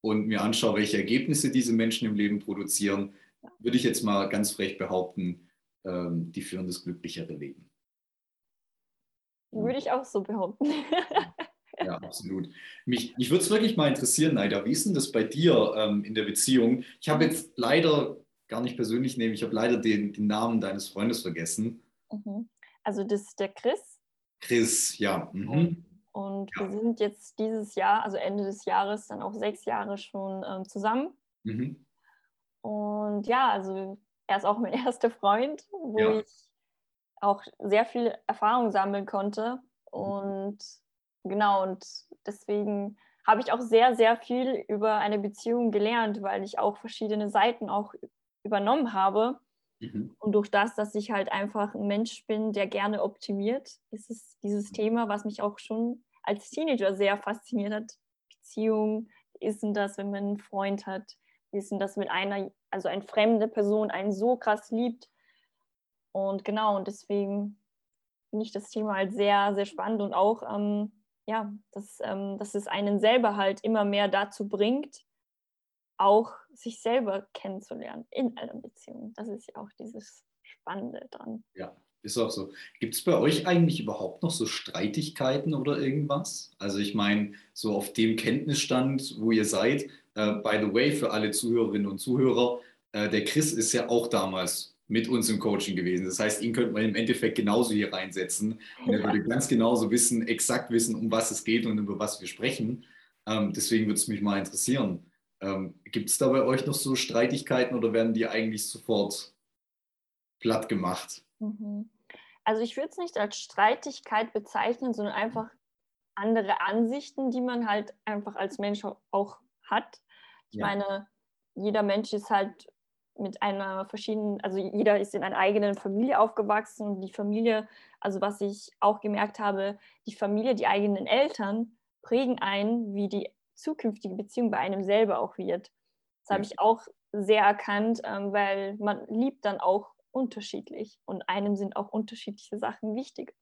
und mir anschaue, welche Ergebnisse diese Menschen im Leben produzieren, würde ich jetzt mal ganz frech behaupten, ähm, die führen das glücklichere Leben. Würde ich auch so behaupten. Ja, absolut. Mich, mich würde es wirklich mal interessieren, Naida, wie ist denn das bei dir ähm, in der Beziehung? Ich habe jetzt leider gar nicht persönlich nehmen, ich habe leider den, den, Namen deines Freundes vergessen. Mhm. Also das ist der Chris. Chris, ja. Mhm. Und ja. wir sind jetzt dieses Jahr, also Ende des Jahres, dann auch sechs Jahre schon ähm, zusammen. Mhm. Und ja, also er ist auch mein erster Freund, wo ja. ich auch sehr viel Erfahrung sammeln konnte. Mhm. Und genau, und deswegen habe ich auch sehr, sehr viel über eine Beziehung gelernt, weil ich auch verschiedene Seiten auch übernommen habe. Mhm. Und durch das, dass ich halt einfach ein Mensch bin, der gerne optimiert, ist es dieses Thema, was mich auch schon als Teenager sehr fasziniert hat. Beziehung, wie ist denn das, wenn man einen Freund hat? Wie ist denn das mit einer, also eine fremde Person einen so krass liebt? Und genau, und deswegen finde ich das Thema halt sehr, sehr spannend und auch ähm, ja, dass, ähm, dass es einen selber halt immer mehr dazu bringt, auch sich selber kennenzulernen in einer Beziehung. Das ist ja auch dieses Spannende dran. Ja, ist auch so. Gibt es bei euch eigentlich überhaupt noch so Streitigkeiten oder irgendwas? Also ich meine, so auf dem Kenntnisstand, wo ihr seid, äh, by the way, für alle Zuhörerinnen und Zuhörer, äh, der Chris ist ja auch damals mit uns im Coaching gewesen. Das heißt, ihn könnte man im Endeffekt genauso hier reinsetzen. Und er würde ganz genauso wissen, exakt wissen, um was es geht und über was wir sprechen. Ähm, deswegen würde es mich mal interessieren. Ähm, Gibt es da bei euch noch so Streitigkeiten oder werden die eigentlich sofort platt gemacht? Mhm. Also ich würde es nicht als Streitigkeit bezeichnen, sondern einfach andere Ansichten, die man halt einfach als Mensch auch hat. Ich ja. meine, jeder Mensch ist halt mit einer verschiedenen, also jeder ist in einer eigenen Familie aufgewachsen und die Familie, also was ich auch gemerkt habe, die Familie, die eigenen Eltern prägen ein, wie die zukünftige Beziehung bei einem selber auch wird. Das habe ich auch sehr erkannt, ähm, weil man liebt dann auch unterschiedlich und einem sind auch unterschiedliche Sachen wichtig.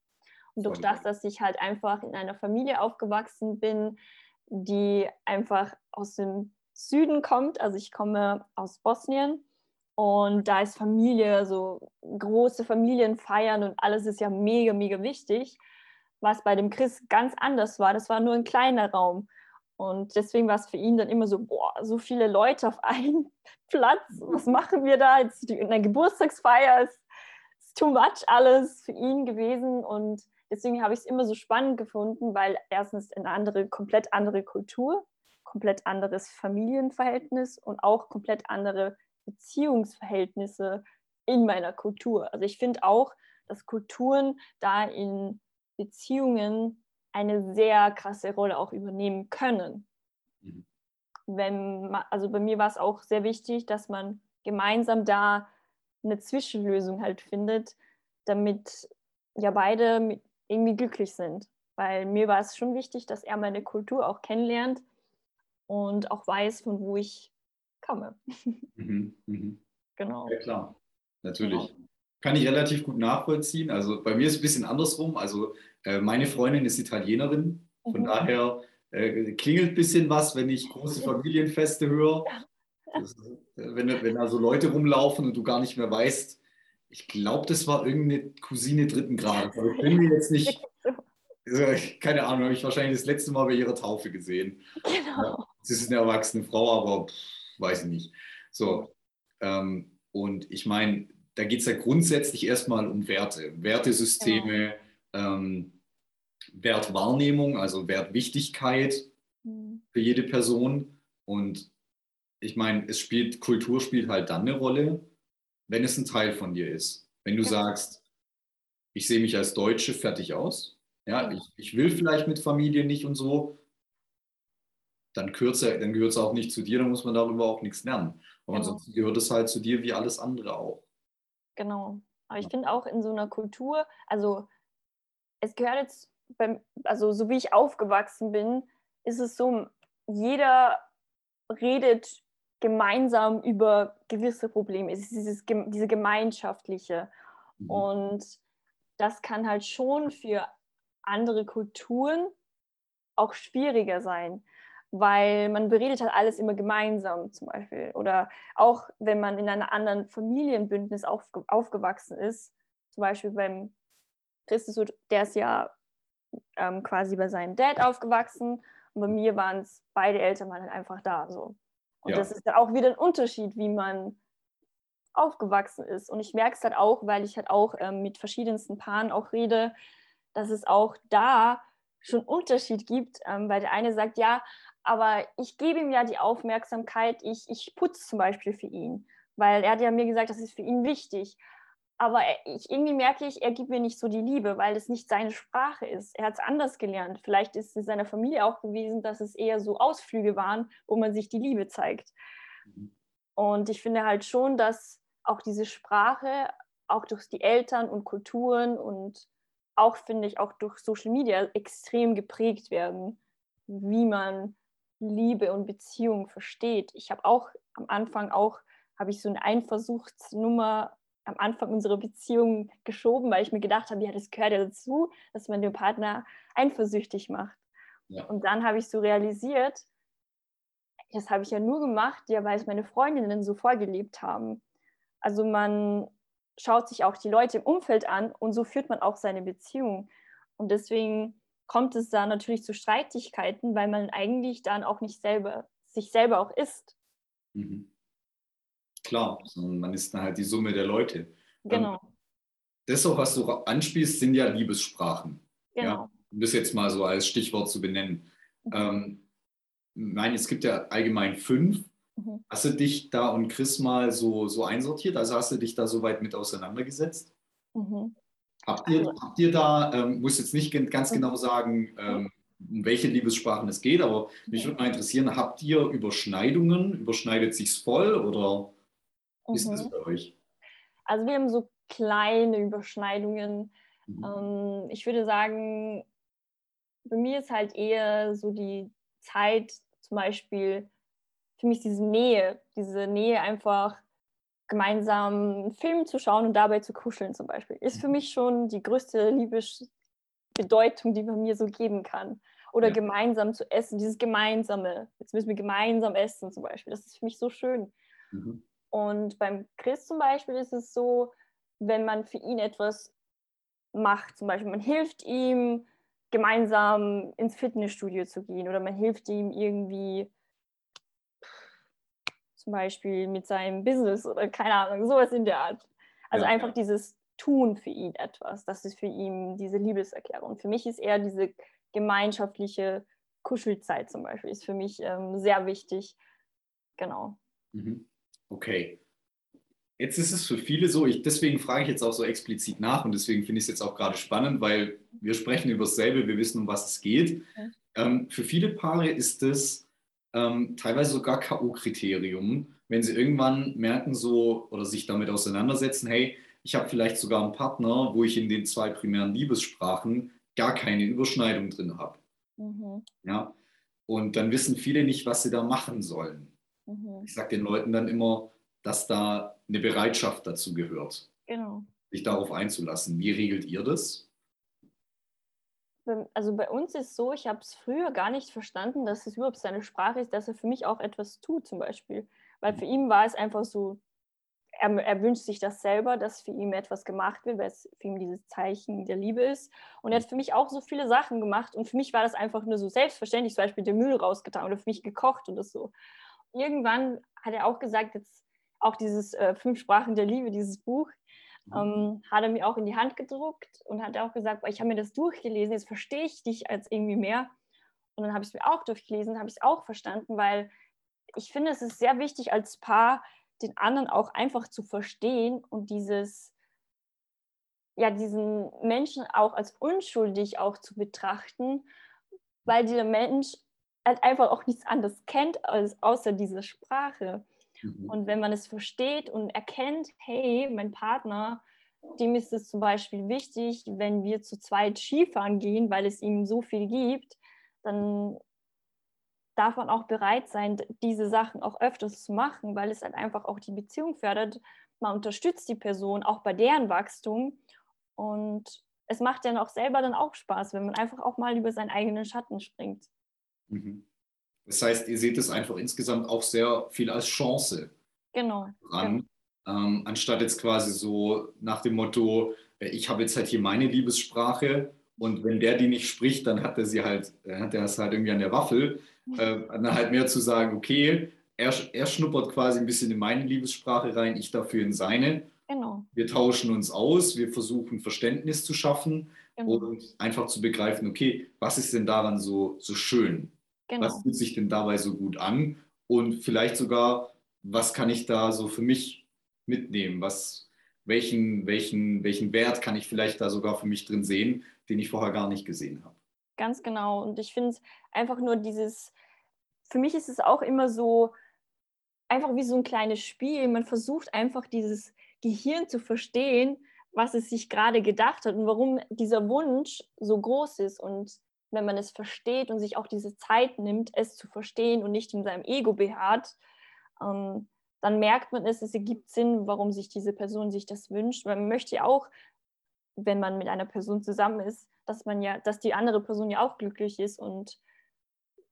Und durch das, dass ich halt einfach in einer Familie aufgewachsen bin, die einfach aus dem Süden kommt, also ich komme aus Bosnien und da ist Familie, so große Familienfeiern und alles ist ja mega, mega wichtig. Was bei dem Chris ganz anders war, das war nur ein kleiner Raum. Und deswegen war es für ihn dann immer so, boah, so viele Leute auf einem Platz, was machen wir da? Jetzt eine Geburtstagsfeier ist, ist too much alles für ihn gewesen. Und deswegen habe ich es immer so spannend gefunden, weil erstens eine andere, komplett andere Kultur, komplett anderes Familienverhältnis und auch komplett andere Beziehungsverhältnisse in meiner Kultur. Also ich finde auch, dass Kulturen da in Beziehungen eine sehr krasse Rolle auch übernehmen können. Mhm. Wenn man, also bei mir war es auch sehr wichtig, dass man gemeinsam da eine Zwischenlösung halt findet, damit ja beide irgendwie glücklich sind. Weil mir war es schon wichtig, dass er meine Kultur auch kennenlernt und auch weiß, von wo ich komme. Mhm, mhm. Genau. Ja, klar, natürlich. Genau. Kann ich relativ gut nachvollziehen. Also bei mir ist es ein bisschen andersrum. Also äh, meine Freundin ist Italienerin. Von mhm. daher äh, klingelt ein bisschen was, wenn ich große Familienfeste höre. Das, wenn, wenn da so Leute rumlaufen und du gar nicht mehr weißt, ich glaube, das war irgendeine Cousine dritten Grades. Aber ich bin mir jetzt nicht, keine Ahnung, habe ich wahrscheinlich das letzte Mal bei ihrer Taufe gesehen. Genau. Sie ist eine erwachsene Frau, aber pff, weiß ich nicht. So. Ähm, und ich meine, da geht es ja grundsätzlich erstmal um Werte, Wertesysteme, genau. ähm, Wertwahrnehmung, also Wertwichtigkeit mhm. für jede Person. Und ich meine, es spielt, Kultur spielt halt dann eine Rolle, wenn es ein Teil von dir ist. Wenn du ja. sagst, ich sehe mich als Deutsche fertig aus, ja. Ich, ich will vielleicht mit Familie nicht und so, dann gehört es auch nicht zu dir, dann muss man darüber auch nichts lernen. Aber genau. ansonsten gehört es halt zu dir wie alles andere auch. Genau. Aber ich finde auch in so einer Kultur, also es gehört jetzt, beim, also so wie ich aufgewachsen bin, ist es so, jeder redet gemeinsam über gewisse Probleme. Es ist dieses, diese gemeinschaftliche. Mhm. Und das kann halt schon für andere Kulturen auch schwieriger sein, weil man beredet halt alles immer gemeinsam zum Beispiel. Oder auch wenn man in einer anderen Familienbündnis aufge aufgewachsen ist, zum Beispiel beim Christus, der ist ja ähm, quasi bei seinem Dad aufgewachsen und bei mir waren es beide Eltern waren halt einfach da. So. Und ja. das ist dann auch wieder ein Unterschied, wie man aufgewachsen ist. Und ich merke es halt auch, weil ich halt auch ähm, mit verschiedensten Paaren auch rede, dass es auch da schon Unterschied gibt, ähm, weil der eine sagt, ja, aber ich gebe ihm ja die Aufmerksamkeit, ich, ich putze zum Beispiel für ihn, weil er hat ja mir gesagt, das ist für ihn wichtig. Aber ich, irgendwie merke ich, er gibt mir nicht so die Liebe, weil es nicht seine Sprache ist. Er hat es anders gelernt. Vielleicht ist es seiner Familie auch gewesen, dass es eher so Ausflüge waren, wo man sich die Liebe zeigt. Mhm. Und ich finde halt schon, dass auch diese Sprache auch durch die Eltern und Kulturen und auch, finde ich, auch durch Social Media extrem geprägt werden, wie man Liebe und Beziehung versteht. Ich habe auch am Anfang auch, habe ich so eine Eifersuchtsnummer am Anfang unserer Beziehung geschoben, weil ich mir gedacht habe, ja, das gehört ja dazu, dass man den Partner eifersüchtig macht. Ja. Und dann habe ich so realisiert, das habe ich ja nur gemacht, ja, weil es meine Freundinnen so vorgelebt haben. Also man schaut sich auch die Leute im Umfeld an und so führt man auch seine Beziehung. Und deswegen kommt es da natürlich zu Streitigkeiten, weil man eigentlich dann auch nicht selber sich selber auch ist. Mhm. Klar, man ist dann halt die Summe der Leute. Ähm, genau. Das auch, was du anspielst, sind ja Liebessprachen. Genau. Ja? Um das jetzt mal so als Stichwort zu benennen. Mhm. Ähm, nein, es gibt ja allgemein fünf. Mhm. Hast du dich da und Chris mal so, so einsortiert? Also hast du dich da so weit mit auseinandergesetzt? Mhm. Habt, ihr, also, habt ihr da, ähm, muss jetzt nicht ganz genau sagen, ähm, um welche Liebessprachen es geht, aber mich würde mal interessieren, habt ihr Überschneidungen? Überschneidet sich voll oder wie ist das mhm. bei euch? Also wir haben so kleine Überschneidungen. Mhm. Ähm, ich würde sagen, bei mir ist halt eher so die Zeit, zum Beispiel, für mich diese Nähe, diese Nähe einfach gemeinsam einen Film zu schauen und dabei zu kuscheln zum Beispiel, ist für mhm. mich schon die größte Liebesbedeutung, die man mir so geben kann. Oder ja. gemeinsam zu essen, dieses Gemeinsame. Jetzt müssen wir gemeinsam essen zum Beispiel. Das ist für mich so schön. Mhm. Und beim Chris zum Beispiel ist es so, wenn man für ihn etwas macht, zum Beispiel man hilft ihm, gemeinsam ins Fitnessstudio zu gehen oder man hilft ihm irgendwie zum Beispiel mit seinem Business oder keine Ahnung, sowas in der Art. Also ja. einfach dieses Tun für ihn etwas, das ist für ihn diese Liebeserklärung. Für mich ist eher diese gemeinschaftliche Kuschelzeit zum Beispiel, ist für mich ähm, sehr wichtig. Genau. Mhm. Okay. Jetzt ist es für viele so, ich, deswegen frage ich jetzt auch so explizit nach und deswegen finde ich es jetzt auch gerade spannend, weil wir sprechen über dasselbe, wir wissen, um was es geht. Okay. Ähm, für viele Paare ist es ähm, teilweise sogar K.O.-Kriterium, wenn sie irgendwann merken so oder sich damit auseinandersetzen, hey, ich habe vielleicht sogar einen Partner, wo ich in den zwei primären Liebessprachen gar keine Überschneidung drin habe. Mhm. Ja? Und dann wissen viele nicht, was sie da machen sollen. Mhm. Ich sage den Leuten dann immer, dass da eine Bereitschaft dazu gehört, genau. sich darauf einzulassen. Wie regelt ihr das? Also bei uns ist es so, ich habe es früher gar nicht verstanden, dass es überhaupt seine Sprache ist, dass er für mich auch etwas tut zum Beispiel. Weil für ihn war es einfach so, er, er, wünscht sich das selber, dass für ihn etwas gemacht wird, weil es für ihn dieses Zeichen der Liebe ist. Und er hat für mich auch so viele Sachen gemacht und für mich war das einfach nur so selbstverständlich, zum Beispiel den Müll rausgetan oder für mich gekocht oder so. Irgendwann hat er auch gesagt, jetzt auch dieses äh, Fünf Sprachen der Liebe, dieses Buch, mhm. Ähm, hat er mir auch in die Hand gedruckt und hat auch gesagt, ich habe mir das durchgelesen, jetzt verstehe ich dich als irgendwie mehr. Und dann habe ich es mir auch durchgelesen, habe ich es auch verstanden, weil ich finde, es ist sehr wichtig als Paar, den anderen auch einfach zu verstehen und dieses, ja, diesen Menschen auch als unschuldig auch zu betrachten, weil dieser Mensch halt einfach auch nichts anderes kennt als außer diese Sprache. Mhm. Und wenn man es versteht und erkennt, hey, mein Partner, dem ist es zum Beispiel wichtig, wenn wir zu zweit Skifahren gehen, weil es ihm so viel gibt, dann darf man auch bereit sein, diese Sachen auch öfters zu machen, weil es halt einfach auch die Beziehung fördert. Man unterstützt die Person auch bei deren Wachstum und es macht dann auch selber dann auch Spaß, wenn man einfach auch mal über seinen eigenen Schatten springt. Mhm. Das heißt, ihr seht es einfach insgesamt auch sehr viel als Chance genau, an, genau. Ähm, anstatt jetzt quasi so nach dem Motto, äh, ich habe jetzt halt hier meine Liebessprache und wenn der die nicht spricht, dann hat er sie halt, äh, hat er es halt irgendwie an der Waffel. Äh, dann halt mehr zu sagen, okay, er, er schnuppert quasi ein bisschen in meine Liebessprache rein, ich dafür in seine. Genau. Wir tauschen uns aus, wir versuchen Verständnis zu schaffen genau. und einfach zu begreifen, okay, was ist denn daran so, so schön? Genau. Was fühlt sich denn dabei so gut an? Und vielleicht sogar, was kann ich da so für mich mitnehmen? Was, welchen, welchen, welchen Wert kann ich vielleicht da sogar für mich drin sehen, den ich vorher gar nicht gesehen habe? Ganz genau. Und ich finde es einfach nur dieses, für mich ist es auch immer so, einfach wie so ein kleines Spiel. Man versucht einfach dieses Gehirn zu verstehen, was es sich gerade gedacht hat und warum dieser Wunsch so groß ist. Und wenn man es versteht und sich auch diese Zeit nimmt, es zu verstehen und nicht in seinem Ego beharrt, ähm, dann merkt man es, es ergibt Sinn, warum sich diese Person sich das wünscht. Man möchte ja auch, wenn man mit einer Person zusammen ist, dass man ja, dass die andere Person ja auch glücklich ist und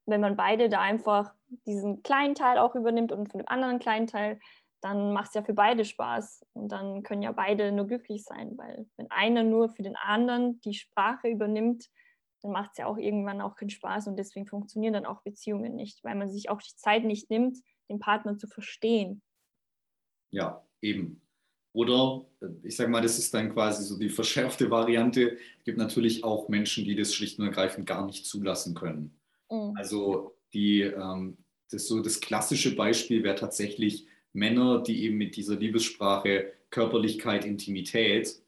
wenn man beide da einfach diesen kleinen Teil auch übernimmt und von dem anderen kleinen Teil, dann macht es ja für beide Spaß und dann können ja beide nur glücklich sein, weil wenn einer nur für den anderen die Sprache übernimmt, dann macht es ja auch irgendwann auch keinen Spaß und deswegen funktionieren dann auch Beziehungen nicht, weil man sich auch die Zeit nicht nimmt, den Partner zu verstehen. Ja, eben. Oder äh, ich sage mal, das ist dann quasi so die verschärfte Variante. Es gibt natürlich auch Menschen, die das schlicht und ergreifend gar nicht zulassen können. Mhm. Also die, ähm, das, so das klassische Beispiel wäre tatsächlich Männer, die eben mit dieser Liebessprache Körperlichkeit, Intimität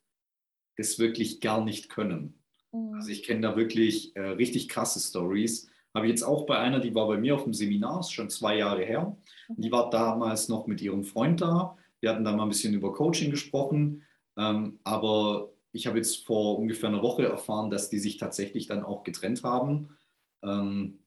das wirklich gar nicht können. Mhm. Also ich kenne da wirklich äh, richtig krasse Stories. Habe ich jetzt auch bei einer, die war bei mir auf dem Seminar, ist schon zwei Jahre her. Die war damals noch mit ihrem Freund da wir hatten da mal ein bisschen über Coaching gesprochen, ähm, aber ich habe jetzt vor ungefähr einer Woche erfahren, dass die sich tatsächlich dann auch getrennt haben. Ähm,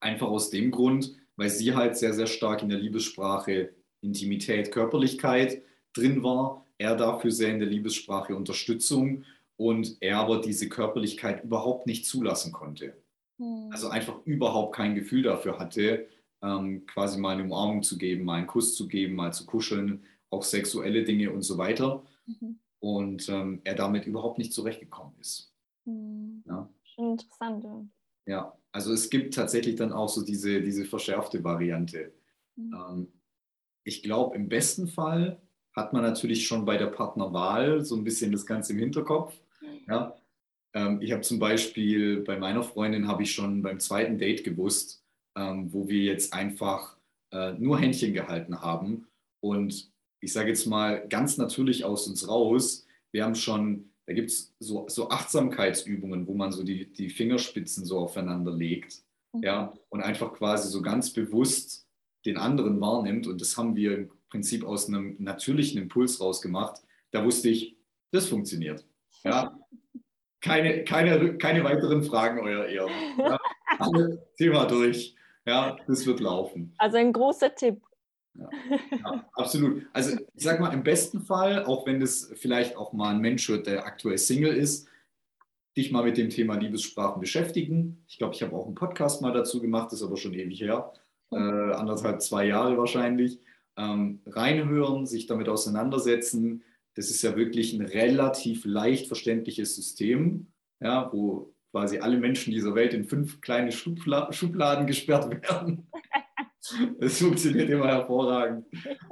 einfach aus dem Grund, weil sie halt sehr, sehr stark in der Liebessprache Intimität, Körperlichkeit drin war. Er dafür sehr in der Liebessprache Unterstützung und er aber diese Körperlichkeit überhaupt nicht zulassen konnte. Hm. Also einfach überhaupt kein Gefühl dafür hatte, ähm, quasi mal eine Umarmung zu geben, mal einen Kuss zu geben, mal zu kuscheln, auch sexuelle Dinge und so weiter. Mhm. Und ähm, er damit überhaupt nicht zurechtgekommen ist. Mhm. Ja. Schon interessant. Ja. ja, also es gibt tatsächlich dann auch so diese, diese verschärfte Variante. Mhm. Ähm, ich glaube, im besten Fall hat man natürlich schon bei der Partnerwahl so ein bisschen das Ganze im Hinterkopf. Ja? Ähm, ich habe zum Beispiel bei meiner Freundin habe ich schon beim zweiten Date gewusst, ähm, wo wir jetzt einfach äh, nur Händchen gehalten haben und ich sage jetzt mal ganz natürlich aus uns raus, wir haben schon, da gibt es so, so Achtsamkeitsübungen, wo man so die, die Fingerspitzen so aufeinander legt. mhm. ja, und einfach quasi so ganz bewusst den anderen wahrnimmt. Und das haben wir im Prinzip aus einem natürlichen Impuls rausgemacht. Da wusste ich, das funktioniert. Ja. Keine, keine, keine weiteren Fragen, euer Ehren. Ja. Thema durch. Ja, das wird laufen. Also ein großer Tipp. Ja, ja, absolut. Also ich sage mal, im besten Fall, auch wenn das vielleicht auch mal ein Mensch wird, der aktuell Single ist, dich mal mit dem Thema Liebessprachen beschäftigen. Ich glaube, ich habe auch einen Podcast mal dazu gemacht, das ist aber schon ewig her, äh, anderthalb, zwei Jahre wahrscheinlich. Ähm, reinhören, sich damit auseinandersetzen. Das ist ja wirklich ein relativ leicht verständliches System, ja, wo quasi alle Menschen dieser Welt in fünf kleine Schubla Schubladen gesperrt werden. Es funktioniert immer hervorragend.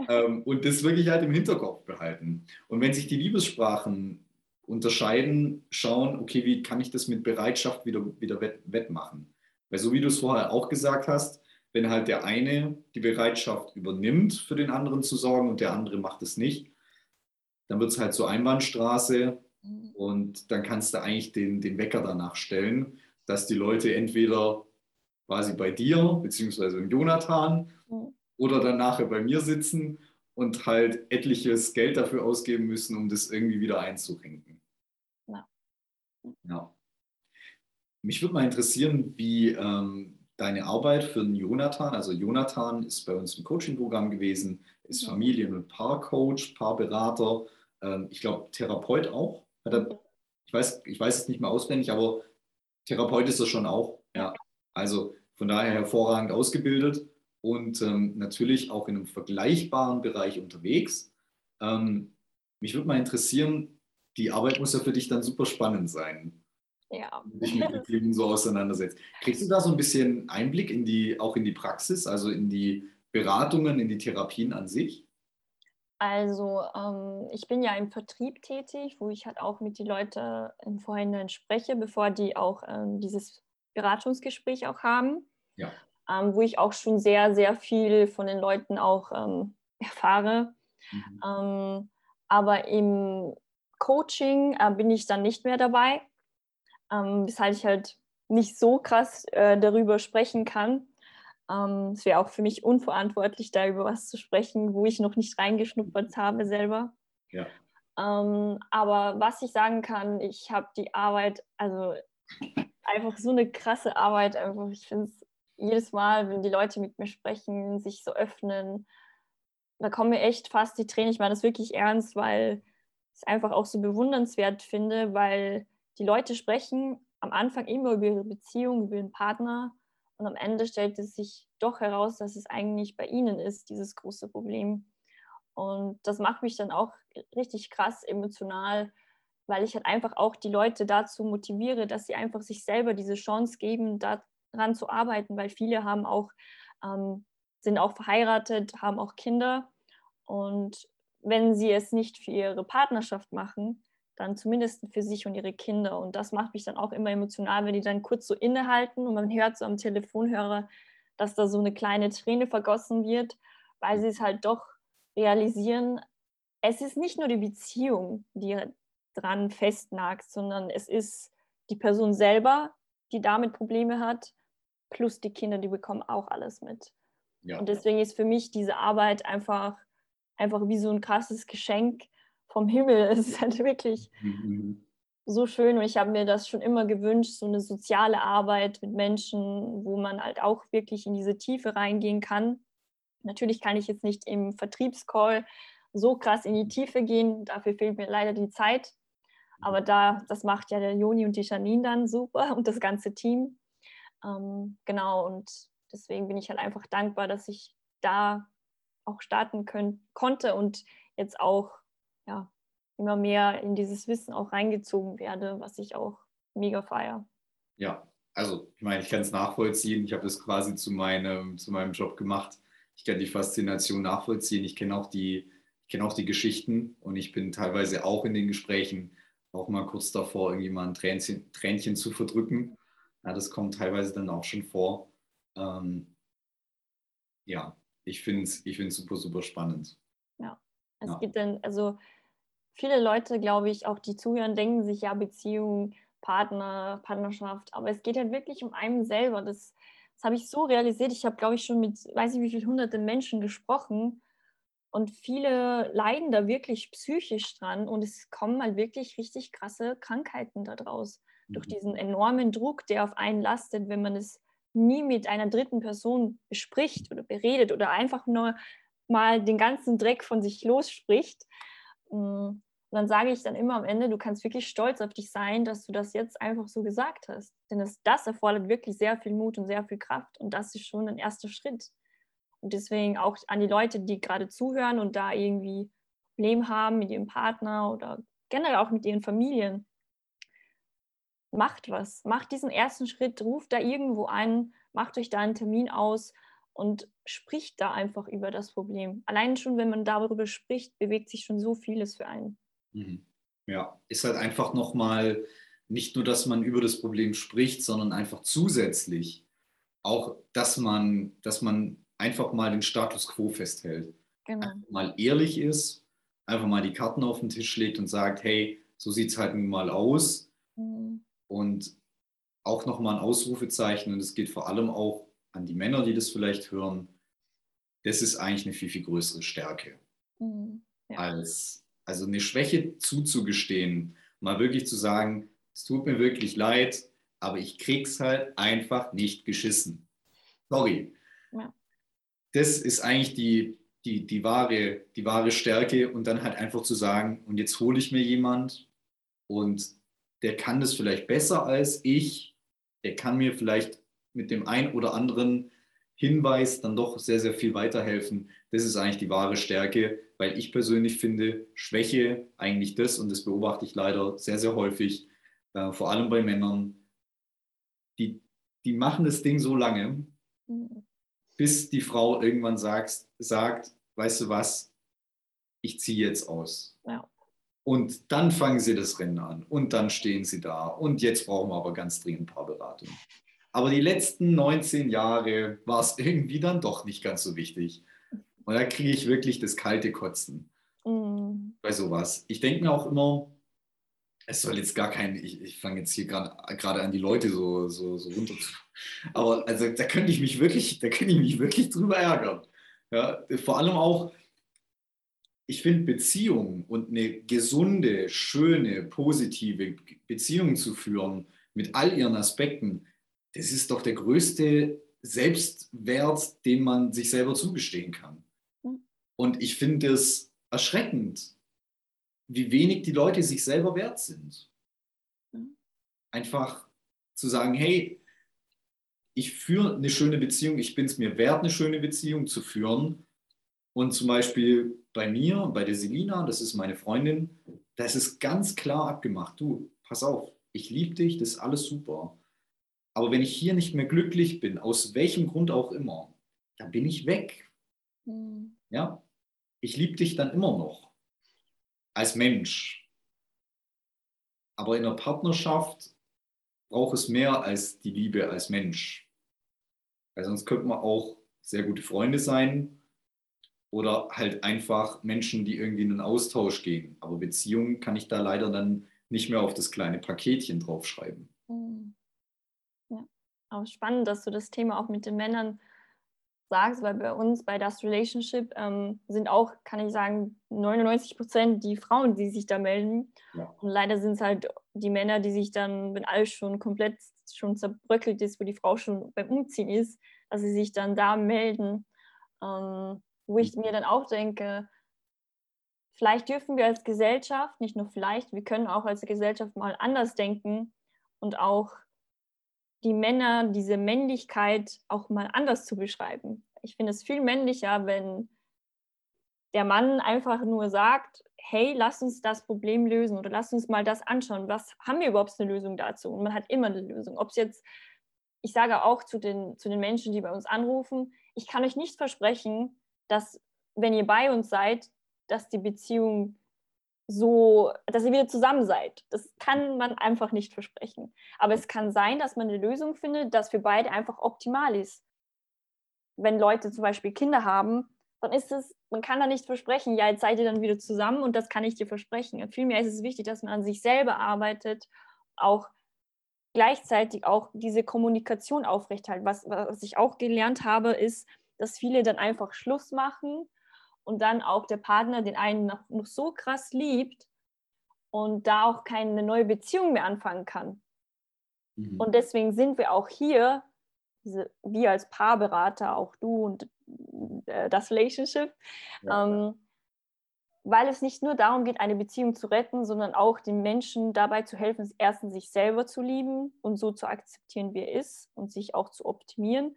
Ähm, und das wirklich halt im Hinterkopf behalten. Und wenn sich die Liebessprachen unterscheiden, schauen, okay, wie kann ich das mit Bereitschaft wieder, wieder wett, wettmachen? Weil so wie du es vorher auch gesagt hast, wenn halt der eine die Bereitschaft übernimmt, für den anderen zu sorgen und der andere macht es nicht, dann wird es halt so Einbahnstraße mhm. und dann kannst du eigentlich den, den Wecker danach stellen, dass die Leute entweder quasi bei dir, beziehungsweise im Jonathan, mhm. oder dann nachher bei mir sitzen und halt etliches Geld dafür ausgeben müssen, um das irgendwie wieder einzurenken. Ja. ja. Mich würde mal interessieren, wie ähm, deine Arbeit für den Jonathan, also Jonathan ist bei uns im Coaching-Programm gewesen, ist. Familien- und Paarcoach, Paarberater, ähm, ich glaube Therapeut auch. Er, ich, weiß, ich weiß es nicht mehr auswendig, aber Therapeut ist er schon auch. Ja. Also von daher hervorragend ausgebildet und ähm, natürlich auch in einem vergleichbaren Bereich unterwegs. Ähm, mich würde mal interessieren, die Arbeit muss ja für dich dann super spannend sein. Ja. Wenn du dich mit den Themen so auseinandersetzt. Kriegst du da so ein bisschen Einblick in die, auch in die Praxis, also in die Beratungen, in die Therapien an sich? Also ähm, ich bin ja im Vertrieb tätig, wo ich halt auch mit den Leuten im Vorhinein spreche, bevor die auch ähm, dieses Beratungsgespräch auch haben, ja. ähm, wo ich auch schon sehr, sehr viel von den Leuten auch ähm, erfahre. Mhm. Ähm, aber im Coaching äh, bin ich dann nicht mehr dabei, ähm, weshalb ich halt nicht so krass äh, darüber sprechen kann. Ähm, es wäre auch für mich unverantwortlich, da über was zu sprechen, wo ich noch nicht reingeschnuppert habe selber. Ja. Ähm, aber was ich sagen kann, ich habe die Arbeit, also einfach so eine krasse Arbeit. Einfach. Ich finde es jedes Mal, wenn die Leute mit mir sprechen, sich so öffnen, da kommen mir echt fast die Tränen. Ich meine das wirklich ernst, weil ich es einfach auch so bewundernswert finde, weil die Leute sprechen am Anfang immer über ihre Beziehung, über ihren Partner und am Ende stellt es sich doch heraus, dass es eigentlich bei ihnen ist, dieses große Problem. Und das macht mich dann auch richtig krass emotional, weil ich halt einfach auch die Leute dazu motiviere, dass sie einfach sich selber diese Chance geben, daran zu arbeiten, weil viele haben auch, ähm, sind auch verheiratet, haben auch Kinder und wenn sie es nicht für ihre Partnerschaft machen, dann zumindest für sich und ihre Kinder. Und das macht mich dann auch immer emotional, wenn die dann kurz so innehalten und man hört so am Telefonhörer, dass da so eine kleine Träne vergossen wird, weil sie es halt doch realisieren, es ist nicht nur die Beziehung, die dran festnagt, sondern es ist die Person selber, die damit Probleme hat, plus die Kinder, die bekommen auch alles mit. Ja. Und deswegen ist für mich diese Arbeit einfach, einfach wie so ein krasses Geschenk vom Himmel. Es ist halt wirklich mhm. so schön und ich habe mir das schon immer gewünscht, so eine soziale Arbeit mit Menschen, wo man halt auch wirklich in diese Tiefe reingehen kann. Natürlich kann ich jetzt nicht im Vertriebscall so krass in die Tiefe gehen, dafür fehlt mir leider die Zeit. Aber da, das macht ja der Joni und die Janine dann super und das ganze Team. Ähm, genau, und deswegen bin ich halt einfach dankbar, dass ich da auch starten können, konnte und jetzt auch ja, immer mehr in dieses Wissen auch reingezogen werde, was ich auch mega feiere. Ja, also ich meine, ich kann es nachvollziehen. Ich habe das quasi zu meinem, zu meinem Job gemacht. Ich kann die Faszination nachvollziehen. Ich kenne auch die, ich kenne auch die Geschichten und ich bin teilweise auch in den Gesprächen auch mal kurz davor, irgendwie mal ein Tränchen, Tränchen zu verdrücken. Ja, das kommt teilweise dann auch schon vor. Ähm, ja, ich finde es ich super, super spannend. Ja, es ja. gibt dann, also viele Leute, glaube ich, auch die zuhören, denken sich ja Beziehung, Partner, Partnerschaft, aber es geht halt wirklich um einen selber. Das, Das habe ich so realisiert. Ich habe, glaube ich, schon mit, weiß ich wie viele hunderte Menschen gesprochen und viele leiden da wirklich psychisch dran und es kommen halt wirklich richtig krasse Krankheiten daraus. Mhm. Durch diesen enormen Druck, der auf einen lastet, wenn man es nie mit einer dritten Person bespricht oder beredet oder einfach nur mal den ganzen Dreck von sich losspricht. Mm, und dann sage ich dann immer am Ende, du kannst wirklich stolz auf dich sein, dass du das jetzt einfach so gesagt hast. Denn das, das erfordert wirklich sehr viel Mut und sehr viel Kraft. Und das ist schon ein erster Schritt. Und deswegen auch an die Leute, die gerade zuhören und da irgendwie Probleme haben mit ihrem Partner oder generell auch mit ihren Familien. Macht was. Macht diesen ersten Schritt, ruft da irgendwo an, macht euch da einen Termin aus und spricht da einfach über das Problem. Allein schon, wenn man darüber spricht, bewegt sich schon so vieles für einen. Mhm. Ja, ist halt einfach nochmal nicht nur, dass man über das Problem spricht, sondern einfach zusätzlich auch, dass man, dass man einfach mal den Status quo festhält. Genau. mal ehrlich ist, einfach mal die Karten auf den Tisch legt und sagt, hey, so sieht es halt nun mal aus. Mhm. Und auch nochmal ein Ausrufezeichen, und es geht vor allem auch an die Männer, die das vielleicht hören, das ist eigentlich eine viel, viel größere Stärke, mhm. ja. als also eine Schwäche zuzugestehen, mal wirklich zu sagen, es tut mir wirklich leid, aber ich krieg's halt einfach nicht geschissen. Sorry. Ja. Das ist eigentlich die, die, die, wahre, die wahre Stärke und dann halt einfach zu sagen, und jetzt hole ich mir jemand und der kann das vielleicht besser als ich, der kann mir vielleicht mit dem ein oder anderen Hinweis dann doch sehr, sehr viel weiterhelfen. Das ist eigentlich die wahre Stärke, weil ich persönlich finde, Schwäche eigentlich das, und das beobachte ich leider sehr, sehr häufig, äh, vor allem bei Männern, die, die machen das Ding so lange, mhm. bis die Frau irgendwann sagt, sagt, weißt du was, ich ziehe jetzt aus. Ja. Und dann fangen sie das Rennen an und dann stehen sie da und jetzt brauchen wir aber ganz dringend Paarberatung. Aber die letzten 19 Jahre war es irgendwie dann doch nicht ganz so wichtig. Und da kriege ich wirklich das kalte Kotzen mm. bei sowas. Ich denke mir auch immer, es soll jetzt gar kein, ich, ich fange jetzt hier gerade an, die Leute so, so, so runter zu. Aber also da könnte ich mich wirklich, da könnte ich mich wirklich drüber ärgern. Ja, vor allem auch, ich finde Beziehungen und eine gesunde, schöne, positive Beziehung zu führen mit all ihren Aspekten, das ist doch der größte Selbstwert, den man sich selber zugestehen kann. Und ich finde es erschreckend, wie wenig die Leute sich selber wert sind. Einfach zu sagen, hey, ich führe eine schöne Beziehung, ich bin es mir wert, eine schöne Beziehung zu führen. Und zum Beispiel bei mir, bei der Selina, das ist meine Freundin, da ist es ganz klar abgemacht, du, pass auf, ich liebe dich, das ist alles super. Aber wenn ich hier nicht mehr glücklich bin, aus welchem Grund auch immer, dann bin ich weg. Mhm. Ja, ich liebe dich dann immer noch als Mensch. Aber in der Partnerschaft braucht es mehr als die Liebe als Mensch. Weil sonst könnte man auch sehr gute Freunde sein oder halt einfach Menschen, die irgendwie in einen Austausch gehen. Aber Beziehungen kann ich da leider dann nicht mehr auf das kleine Paketchen draufschreiben. Mhm. Auch spannend, dass du das Thema auch mit den Männern sagst, weil bei uns bei Das Relationship ähm, sind auch, kann ich sagen, 99 Prozent die Frauen, die sich da melden. Ja. Und leider sind es halt die Männer, die sich dann, wenn alles schon komplett schon zerbröckelt ist, wo die Frau schon beim Umziehen ist, dass sie sich dann da melden. Ähm, wo ich mir dann auch denke, vielleicht dürfen wir als Gesellschaft, nicht nur vielleicht, wir können auch als Gesellschaft mal anders denken und auch die Männer, diese Männlichkeit auch mal anders zu beschreiben. Ich finde es viel männlicher, wenn der Mann einfach nur sagt, hey, lass uns das Problem lösen oder lass uns mal das anschauen. Was haben wir überhaupt eine Lösung dazu? Und man hat immer eine Lösung. Ob es jetzt, ich sage auch zu den, zu den Menschen, die bei uns anrufen, ich kann euch nicht versprechen, dass wenn ihr bei uns seid, dass die Beziehung so, dass ihr wieder zusammen seid. Das kann man einfach nicht versprechen. Aber es kann sein, dass man eine Lösung findet, dass für beide einfach optimal ist. Wenn Leute zum Beispiel Kinder haben, dann ist es, man kann da nicht versprechen, ja, jetzt seid ihr dann wieder zusammen und das kann ich dir versprechen. Vielmehr ist es wichtig, dass man an sich selber arbeitet, auch gleichzeitig auch diese Kommunikation aufrechthalten. Was, was ich auch gelernt habe, ist, dass viele dann einfach Schluss machen und dann auch der Partner den einen noch, noch so krass liebt und da auch keine neue Beziehung mehr anfangen kann. Mhm. Und deswegen sind wir auch hier, diese, wir als Paarberater, auch du und äh, das Relationship, ja. ähm, weil es nicht nur darum geht, eine Beziehung zu retten, sondern auch den Menschen dabei zu helfen, erstens sich selber zu lieben und so zu akzeptieren, wie er ist und sich auch zu optimieren.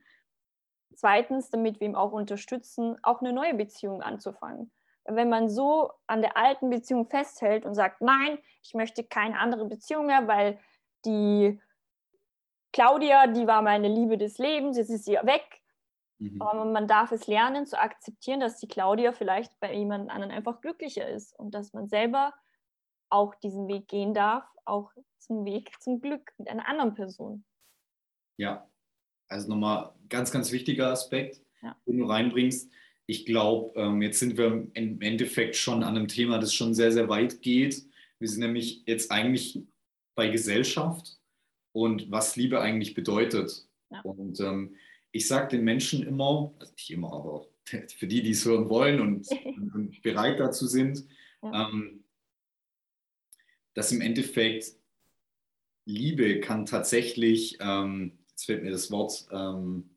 Zweitens, damit wir ihm auch unterstützen, auch eine neue Beziehung anzufangen. Wenn man so an der alten Beziehung festhält und sagt, nein, ich möchte keine andere Beziehung mehr, weil die Claudia, die war meine Liebe des Lebens, jetzt ist sie weg, Mhm. Aber man darf es lernen zu akzeptieren, dass die Claudia vielleicht bei jemand anderen einfach glücklicher ist und dass man selber auch diesen Weg gehen darf, auch zum Weg zum Glück mit einer anderen Person. Ja, also nochmal ganz, ganz wichtiger Aspekt, ja. den du reinbringst. Ich glaube, ähm, jetzt sind wir im Endeffekt schon an einem Thema, das schon sehr, sehr weit geht. Wir sind nämlich jetzt eigentlich bei Gesellschaft und was Liebe eigentlich bedeutet. Ja. Und ähm, ich sage den Menschen immer, also nicht immer, aber für die, die es hören wollen und, und bereit dazu sind, ja. ähm, dass im Endeffekt Liebe kann tatsächlich, ähm, jetzt fällt mir das Wort, ähm,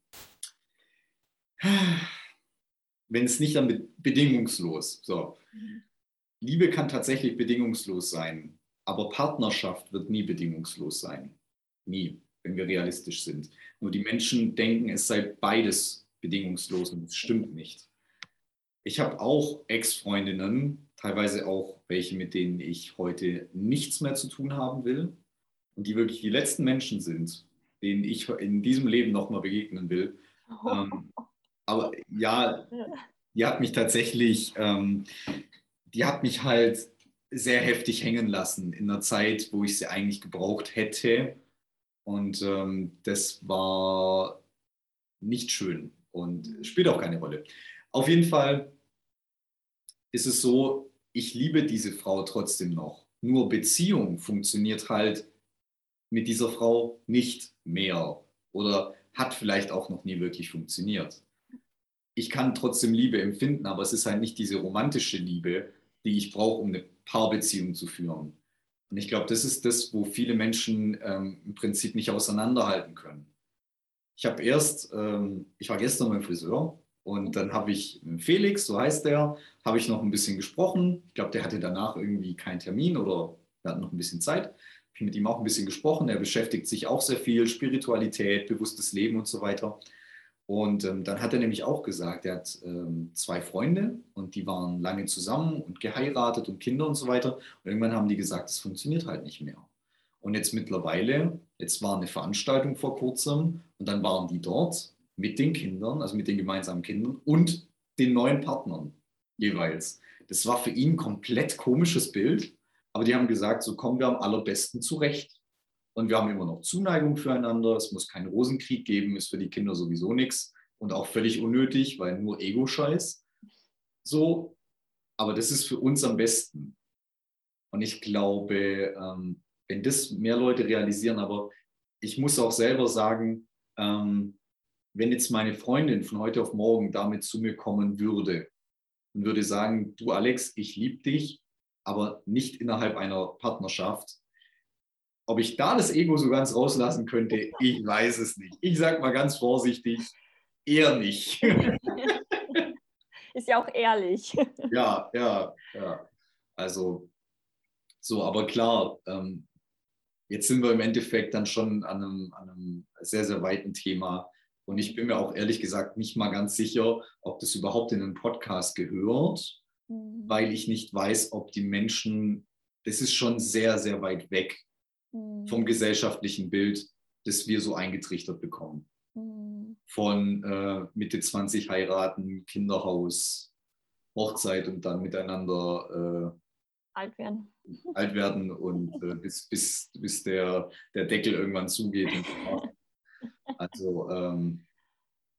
wenn es nicht dann bedingungslos, so. Mhm. Liebe kann tatsächlich bedingungslos sein, aber Partnerschaft wird nie bedingungslos sein. Nie wenn wir realistisch sind. Nur die Menschen denken, es sei beides bedingungslos und es stimmt nicht. Ich habe auch Ex-Freundinnen, teilweise auch welche, mit denen ich heute nichts mehr zu tun haben will und die wirklich die letzten Menschen sind, denen ich in diesem Leben nochmal begegnen will. Oh. Ähm, aber ja, die hat mich tatsächlich, ähm, die hat mich halt sehr heftig hängen lassen in einer Zeit, wo ich sie eigentlich gebraucht hätte und ähm, das war nicht schön und spielt auch keine Rolle. Auf jeden Fall ist es so, ich liebe diese Frau trotzdem noch. Nur Beziehung funktioniert halt mit dieser Frau nicht mehr oder hat vielleicht auch noch nie wirklich funktioniert. Ich kann trotzdem Liebe empfinden, aber es ist halt nicht diese romantische Liebe, die ich brauche, um eine Paarbeziehung zu führen. Und ich glaube, das ist das, wo viele Menschen ähm, im Prinzip nicht auseinanderhalten können. Ich habe erst, ähm, ich war gestern beim Friseur und dann habe ich mit Felix, so heißt der, habe ich noch ein bisschen gesprochen. Ich glaube, der hatte danach irgendwie keinen Termin oder wir hatten noch ein bisschen Zeit. Mit ihm auch ein bisschen gesprochen. Er beschäftigt sich auch sehr viel, Spiritualität, bewusstes Leben und so weiter. Und ähm, dann hat er nämlich auch gesagt, er hat ähm, zwei Freunde und die waren lange zusammen und geheiratet und Kinder und so weiter. Und irgendwann haben die gesagt, es funktioniert halt nicht mehr. Und jetzt mittlerweile, jetzt war eine Veranstaltung vor kurzem und dann waren die dort mit den Kindern, also mit den gemeinsamen Kindern und den neuen Partnern jeweils. Das war für ihn ein komplett komisches Bild, aber die haben gesagt, so kommen wir am allerbesten zurecht. Und wir haben immer noch Zuneigung füreinander. Es muss keinen Rosenkrieg geben, ist für die Kinder sowieso nichts und auch völlig unnötig, weil nur Ego-Scheiß. So, aber das ist für uns am besten. Und ich glaube, ähm, wenn das mehr Leute realisieren, aber ich muss auch selber sagen, ähm, wenn jetzt meine Freundin von heute auf morgen damit zu mir kommen würde und würde sagen, du Alex, ich liebe dich, aber nicht innerhalb einer Partnerschaft, ob ich da das Ego so ganz rauslassen könnte, ich weiß es nicht. Ich sage mal ganz vorsichtig, eher nicht. Ist ja auch ehrlich. Ja, ja, ja. Also so, aber klar, ähm, jetzt sind wir im Endeffekt dann schon an einem, an einem sehr, sehr weiten Thema. Und ich bin mir auch ehrlich gesagt nicht mal ganz sicher, ob das überhaupt in einen Podcast gehört. Weil ich nicht weiß, ob die Menschen, das ist schon sehr, sehr weit weg Mhm. vom gesellschaftlichen Bild, das wir so eingetrichtert bekommen. Mhm. Von äh, Mitte 20 heiraten, Kinderhaus, Hochzeit und dann miteinander äh, alt werden. Alt werden und äh, bis, bis, bis der, der Deckel irgendwann zugeht. also ähm,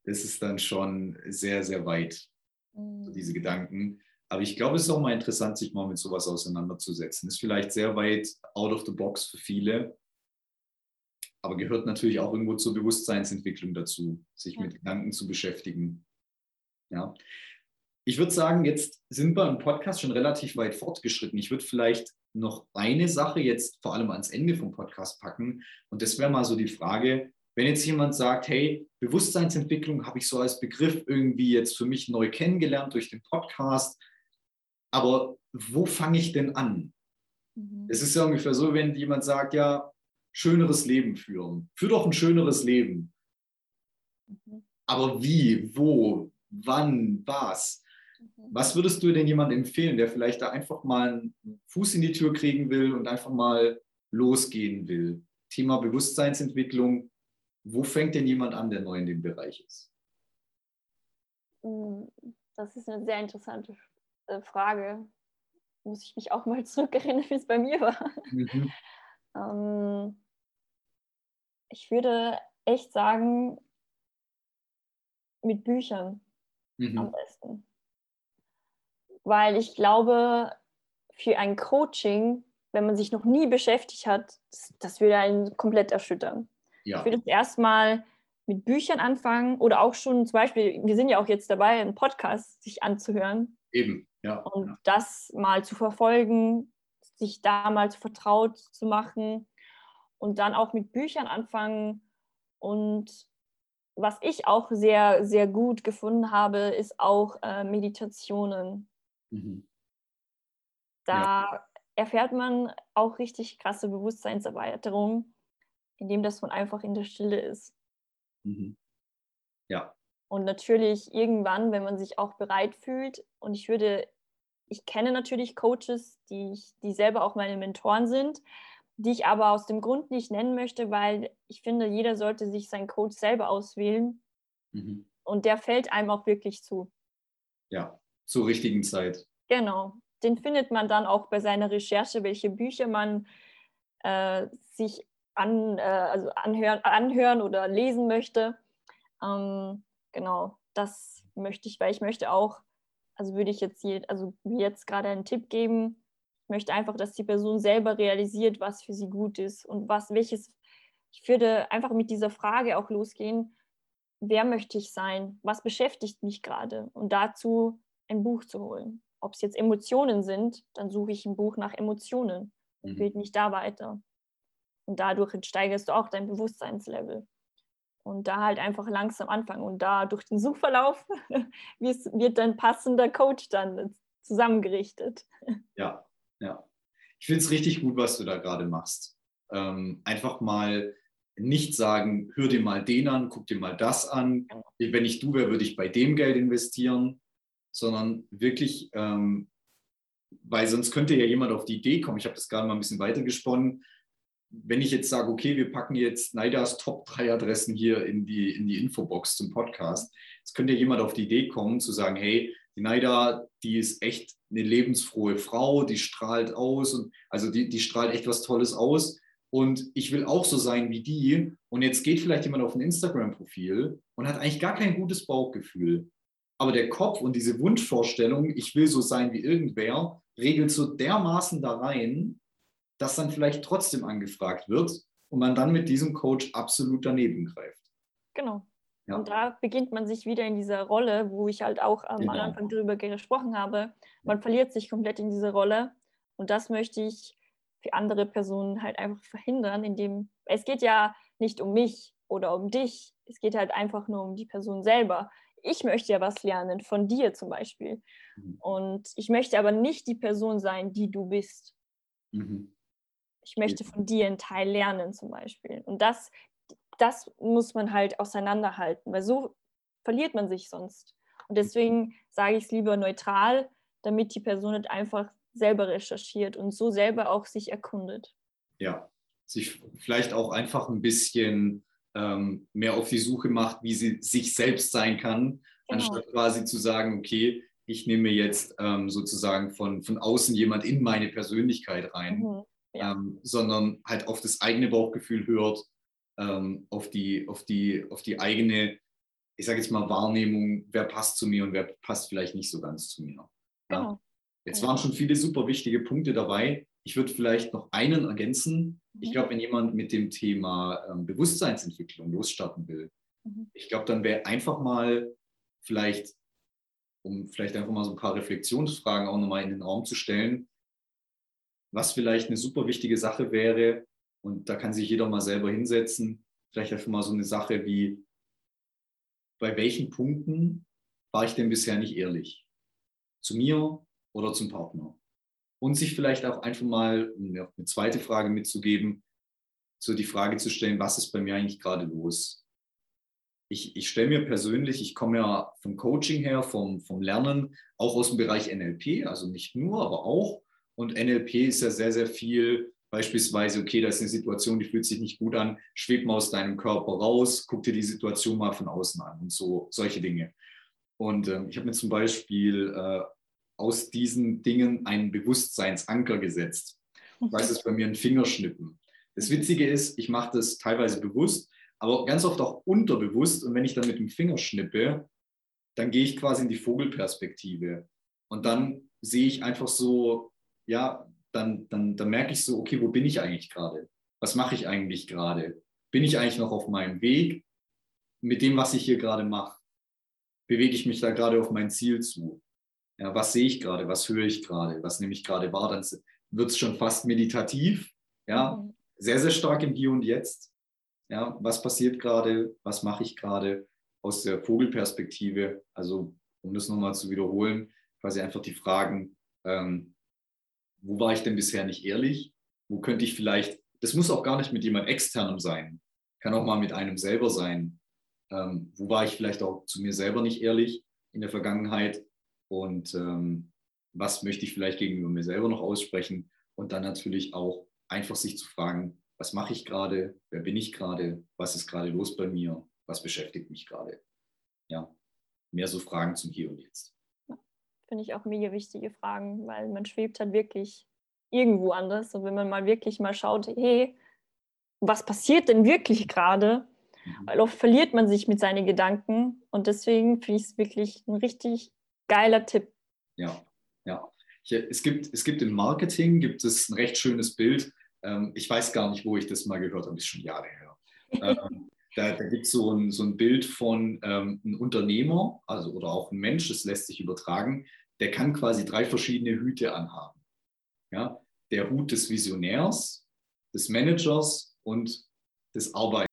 das ist dann schon sehr, sehr weit, mhm. diese Gedanken. Aber ich glaube, es ist auch mal interessant, sich mal mit sowas auseinanderzusetzen. Ist vielleicht sehr weit out of the box für viele. aber gehört natürlich auch irgendwo zur Bewusstseinsentwicklung dazu, sich ja. mit Gedanken zu beschäftigen. Ja. Ich würde sagen, jetzt sind wir im Podcast schon relativ weit fortgeschritten. Ich würde vielleicht noch eine Sache jetzt vor allem ans Ende vom Podcast packen. Und das wäre mal so die Frage, wenn jetzt jemand sagt, hey, Bewusstseinsentwicklung habe ich so als Begriff irgendwie jetzt für mich neu kennengelernt durch den Podcast, aber wo fange ich denn an? Mhm. Es ist ja ungefähr so, wenn jemand sagt, ja, schöneres Leben führen. Führ doch ein schöneres Leben. Mhm. Aber wie, wo, wann, was? Mhm. Was würdest du denn jemandem empfehlen, der vielleicht da einfach mal einen Fuß in die Tür kriegen will und einfach mal losgehen will? Thema Bewusstseinsentwicklung. Wo fängt denn jemand an, der neu in dem Bereich ist? Mm, das ist eine sehr interessante äh, Frage. Muss ich mich auch mal zurückerinnern, wie es bei mir war. Mhm. ähm, ich würde echt sagen, mit Büchern mhm. am besten. Weil ich glaube, für ein Coaching, wenn man sich noch nie beschäftigt hat, das, das würde einen komplett erschüttern. Ja. Ich würde erstmal mit Büchern anfangen oder auch schon zum Beispiel, wir sind ja auch jetzt dabei, einen Podcast sich anzuhören. Eben, ja. Und ja. das mal zu verfolgen, sich da mal vertraut zu machen und dann auch mit Büchern anfangen. Und was ich auch sehr, sehr gut gefunden habe, ist auch äh, Meditationen. Mhm. Da ja. erfährt man auch richtig krasse Bewusstseinserweiterung, indem das man einfach in der Stille ist. Mhm. Ja. Und natürlich irgendwann, wenn man sich auch bereit fühlt, und ich würde, ich kenne natürlich Coaches, die, die selber auch meine Mentoren sind, die ich aber aus dem Grund nicht nennen möchte, weil ich finde, jeder sollte sich seinen Coach selber auswählen. Mhm. Und der fällt einem auch wirklich zu. Ja, zur richtigen Zeit. Genau. Den findet man dann auch bei seiner Recherche, welche Bücher man äh, sich an, äh, also anhören, anhören oder lesen möchte. Ähm, genau, das möchte ich, weil ich möchte auch, also würde ich jetzt, je, also jetzt gerade einen Tipp geben, ich möchte einfach, dass die Person selber realisiert, was für sie gut ist und was, welches, ich würde einfach mit dieser Frage auch losgehen, wer möchte ich sein? Was beschäftigt mich gerade? Und dazu ein Buch zu holen. Ob es jetzt Emotionen sind, dann suche ich ein Buch nach Emotionen und mhm. bild mich da weiter. Und dadurch steigerst du auch dein Bewusstseinslevel. Und da halt einfach langsam anfangen. Und da durch den Suchverlauf wird dann passender Coach dann zusammengerichtet. Ja, ja. Ich finde es richtig gut, was du da gerade machst. Ähm, einfach mal nicht sagen, hör dir mal den an, guck dir mal das an. Wenn ich du wäre, würde ich bei dem Geld investieren, sondern wirklich, ähm, weil sonst könnte ja jemand auf die Idee kommen. Ich habe das gerade mal ein bisschen weiter gesponnen. Wenn ich jetzt sage, okay, wir packen jetzt Neidas Top 3 Adressen hier in die, in die Infobox zum Podcast, jetzt könnte jemand auf die Idee kommen, zu sagen, hey, die Naida, die ist echt eine lebensfrohe Frau, die strahlt aus und also die, die strahlt echt was Tolles aus. Und ich will auch so sein wie die. Und jetzt geht vielleicht jemand auf ein Instagram-Profil und hat eigentlich gar kein gutes Bauchgefühl. Aber der Kopf und diese Wunschvorstellung, ich will so sein wie irgendwer, regelt so dermaßen da rein, dass dann vielleicht trotzdem angefragt wird und man dann mit diesem Coach absolut daneben greift. Genau. Ja. Und da beginnt man sich wieder in dieser Rolle, wo ich halt auch am genau. Anfang darüber gesprochen habe. Man verliert sich komplett in diese Rolle. Und das möchte ich für andere Personen halt einfach verhindern, indem es geht ja nicht um mich oder um dich. Es geht halt einfach nur um die Person selber. Ich möchte ja was lernen, von dir zum Beispiel. Mhm. Und ich möchte aber nicht die Person sein, die du bist. Mhm. Ich möchte von dir einen Teil lernen zum Beispiel. Und das das muss man halt auseinanderhalten, weil so verliert man sich sonst. Und deswegen sage ich es lieber neutral, damit die Person nicht einfach selber recherchiert und so selber auch sich erkundet. Ja, sich vielleicht auch einfach ein bisschen ähm, mehr auf die Suche macht, wie sie sich selbst sein kann, genau. anstatt quasi zu sagen, okay, ich nehme jetzt ähm, sozusagen von, von außen jemand in meine Persönlichkeit rein, mhm, ja. ähm, sondern halt auf das eigene Bauchgefühl hört ähm, auf, die, auf, die, auf die eigene, ich sage jetzt mal, Wahrnehmung, wer passt zu mir und wer passt vielleicht nicht so ganz zu mir. Ja? Genau. Jetzt waren schon viele super wichtige Punkte dabei. ich würde vielleicht noch einen ergänzen. Ich mhm. glaube, wenn jemand mit dem Thema ähm, Bewusstseinsentwicklung losstarten will, mhm. ich glaube, dann wäre einfach mal vielleicht, um vielleicht einfach mal so ein paar Reflexionsfragen auch nochmal in den Raum zu stellen, was vielleicht eine super wichtige Sache wäre, und da kann sich jeder mal selber hinsetzen, vielleicht einfach mal so eine Sache wie, bei welchen Punkten war ich denn bisher nicht ehrlich? Zu mir oder zum Partner? Und sich vielleicht auch einfach mal, um eine zweite Frage mitzugeben, so die Frage zu stellen, was ist bei mir eigentlich gerade los? Ich, ich stelle mir persönlich, ich komme ja vom Coaching her, vom, vom Lernen, auch aus dem Bereich NLP, also nicht nur, aber auch. Und NLP ist ja sehr, sehr viel beispielsweise, okay, da ist eine Situation, die fühlt sich nicht gut an, schweb mal aus deinem Körper raus, guck dir die Situation mal von außen an und so solche Dinge. Und ähm, ich habe mir zum Beispiel äh, aus diesen Dingen einen Bewusstseinsanker gesetzt. Ich weiß es bei mir ein Fingerschnippen. Das Witzige ist, ich mache das teilweise bewusst, aber ganz oft auch unterbewusst. Und wenn ich dann mit dem Finger schnippe, dann gehe ich quasi in die Vogelperspektive. Und dann sehe ich einfach so, ja, dann, dann, dann merke ich so, okay, wo bin ich eigentlich gerade? Was mache ich eigentlich gerade? Bin ich eigentlich noch auf meinem Weg mit dem, was ich hier gerade mache? Bewege ich mich da gerade auf mein Ziel zu? Ja, was sehe ich gerade? Was höre ich gerade? Was nehme ich gerade wahr? Dann wird es schon fast meditativ. Ja, mhm. sehr, sehr stark im Hier und Jetzt. Ja, was passiert gerade? Was mache ich gerade aus der Vogelperspektive? Also, um das nochmal zu wiederholen, quasi einfach die Fragen, ähm, wo war ich denn bisher nicht ehrlich? Wo könnte ich vielleicht, das muss auch gar nicht mit jemand externem sein, kann auch mal mit einem selber sein. Ähm, wo war ich vielleicht auch zu mir selber nicht ehrlich in der Vergangenheit? Und ähm, was möchte ich vielleicht gegenüber mir selber noch aussprechen? Und dann natürlich auch einfach sich zu fragen, was mache ich gerade? Wer bin ich gerade? Was ist gerade los bei mir? Was beschäftigt mich gerade? Ja, mehr so Fragen zum Hier und Jetzt finde ich auch mega wichtige Fragen, weil man schwebt halt wirklich irgendwo anders. Und wenn man mal wirklich mal schaut, hey, was passiert denn wirklich gerade? Mhm. Weil oft verliert man sich mit seinen Gedanken und deswegen finde ich es wirklich ein richtig geiler Tipp. Ja, ja. es, gibt, es gibt im Marketing gibt es ein recht schönes Bild. Ähm, ich weiß gar nicht, wo ich das mal gehört habe, ist schon Jahre her. ähm, da, da gibt es so ein, so ein Bild von ähm, einem Unternehmer, also oder auch ein Mensch, das lässt sich übertragen, der kann quasi drei verschiedene Hüte anhaben. Ja? Der Hut des Visionärs, des Managers und des Arbeiters.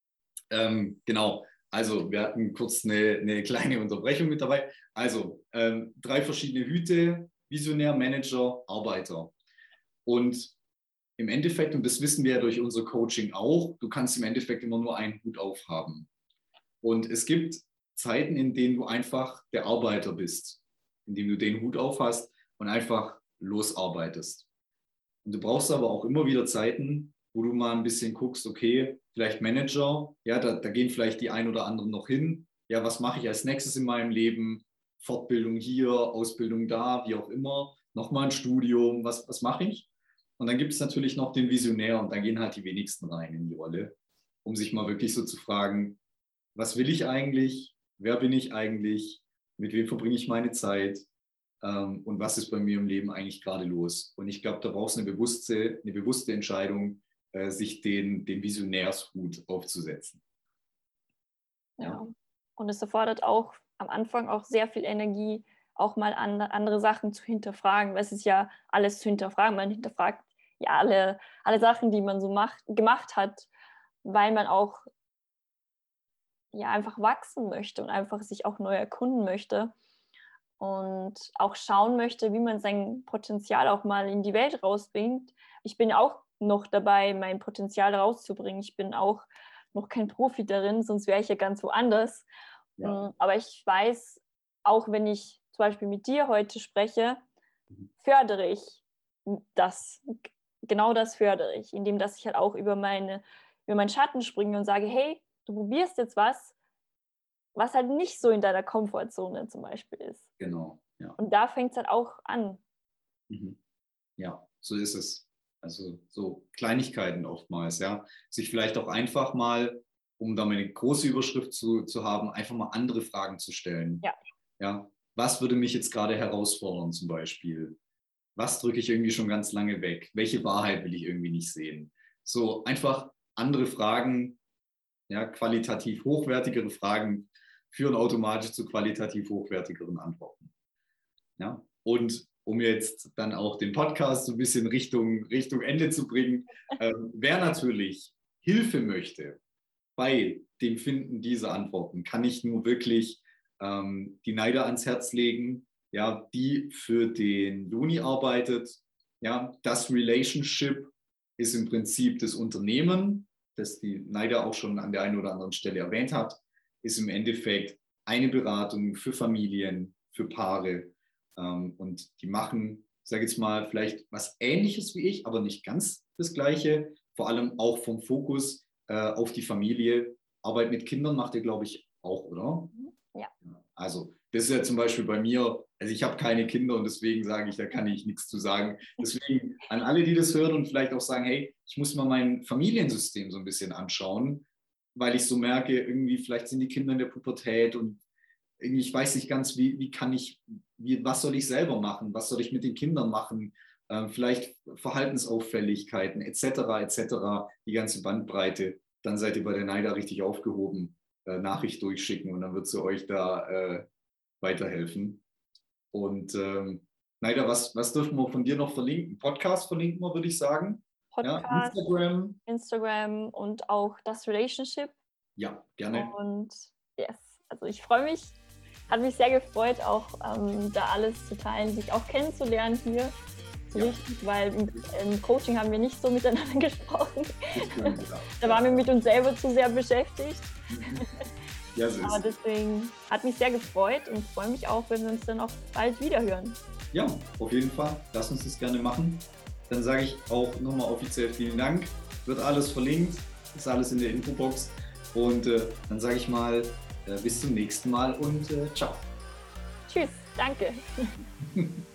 Ähm, genau, also wir hatten kurz eine, eine, kleine Unterbrechung mit dabei. Also ähm, drei verschiedene Hüte, Visionär, Manager, Arbeiter. Und im Endeffekt, und das wissen wir ja durch unser Coaching auch, du kannst im Endeffekt immer nur einen Hut aufhaben. Und es gibt Zeiten, in denen du einfach der Arbeiter bist, in denen du den Hut aufhast und einfach losarbeitest. Und du brauchst aber auch immer wieder Zeiten, wo du mal ein bisschen guckst, okay, vielleicht Manager, ja, da, da gehen vielleicht die ein oder anderen noch hin. Ja, was mache ich als nächstes in meinem Leben? Fortbildung hier, Ausbildung da, wie auch immer. Nochmal ein Studium, was, was mache ich? Und dann gibt es natürlich noch den Visionär und da gehen halt die wenigsten rein in die Rolle, um sich mal wirklich so zu fragen, was will ich eigentlich? Wer bin ich eigentlich? Mit wem verbringe ich meine Zeit? Ähm, und was ist bei mir im Leben eigentlich gerade los? Und ich glaube, da brauchst du eine bewusste, eine bewusste Entscheidung, äh, sich den, den Visionärshut aufzusetzen. Ja. Und es erfordert auch am Anfang auch sehr viel Energie, auch mal andere Sachen zu hinterfragen. Weil es ist ja alles zu hinterfragen. Man hinterfragt ja, alle, alle Sachen, die man so macht, gemacht hat, weil man auch ja, einfach wachsen möchte und einfach sich auch neu erkunden möchte und auch schauen möchte, wie man sein Potenzial auch mal in die Welt rausbringt. Ich bin auch noch dabei, mein Potenzial rauszubringen. Ich bin auch noch kein Profi darin, sonst wäre ich ja ganz woanders. Ja. Mm, aber ich weiß, auch wenn ich zum Beispiel mit dir heute spreche, mhm. fördere ich das genau das fördere ich, indem dass ich halt auch über, meine, über meinen Schatten springe und sage, hey, du probierst jetzt was, was halt nicht so in deiner Komfortzone zum Beispiel ist. Genau. Ja. Und da fängt es halt auch an. Mhm. Ja, so ist es. Also so Kleinigkeiten oftmals, ja. Sich vielleicht auch einfach mal, um da mal eine große Überschrift zu, zu haben, einfach mal andere Fragen zu stellen. Ja. Ja. Was würde mich jetzt gerade herausfordern zum Beispiel? Was drücke ich irgendwie schon ganz lange weg? Welche Wahrheit will ich irgendwie nicht sehen? So einfach andere Fragen, ja, qualitativ hochwertigere Fragen führen automatisch zu qualitativ hochwertigeren Antworten. Ja? Und um jetzt dann auch den Podcast so ein bisschen Richtung, Richtung Ende zu bringen, äh, wer natürlich Hilfe möchte bei dem Finden dieser Antworten, kann ich nur wirklich ähm, die Neider ans Herz legen, ja, die für den Juni arbeitet. Ja, das Relationship ist im Prinzip das Unternehmen, das die Neider auch schon an der einen oder anderen Stelle erwähnt hat, ist im Endeffekt eine Beratung für Familien, für Paare. Ähm, und die machen, sage ich jetzt mal, vielleicht was Ähnliches wie ich, aber nicht ganz das Gleiche. Vor allem auch vom Fokus äh, auf die Familie. Arbeit mit Kindern macht ihr, glaube ich, auch, oder? Mhm. Ja. Also das ist ja zum Beispiel bei mir, also ich habe keine Kinder und deswegen sage ich, da kann ich nichts zu sagen. Deswegen an alle, die das hören und vielleicht auch sagen, hey, ich muss mal mein Familiensystem so ein bisschen anschauen, weil ich so merke, irgendwie vielleicht sind die Kinder in der Pubertät und irgendwie, ich weiß nicht ganz, wie, wie kann ich, wie, was soll ich selber machen, was soll ich mit den Kindern machen, äh, vielleicht Verhaltensauffälligkeiten etc. etc. Die ganze Bandbreite. Dann seid ihr bei der NIDA richtig aufgehoben. Äh, Nachricht durchschicken und dann wird sie euch da äh, weiterhelfen. Und ähm, Naida, was, was dürfen wir von dir noch verlinken? Podcast verlinken wir, würde ich sagen. Podcast, ja, Instagram. Instagram und auch das Relationship. Ja, gerne. Und yes, also ich freue mich, hat mich sehr gefreut, auch ähm, da alles zu teilen, sich auch kennenzulernen hier. So ja. richtig, weil im, im, Coaching haben wir nicht so miteinander gesprochen. Ja. da waren wir mit uns selber zu sehr beschäftigt. Mhm. Ja, so Aber deswegen hat mich sehr gefreut und freue mich auch, wenn wir uns dann auch bald wieder hören. Ja, auf jeden Fall. Lass uns das gerne machen. Dann sage ich auch nochmal offiziell vielen Dank. Wird alles verlinkt, ist alles in der Infobox. Und äh, dann sage ich mal äh, bis zum nächsten Mal und äh, ciao. Tschüss, danke.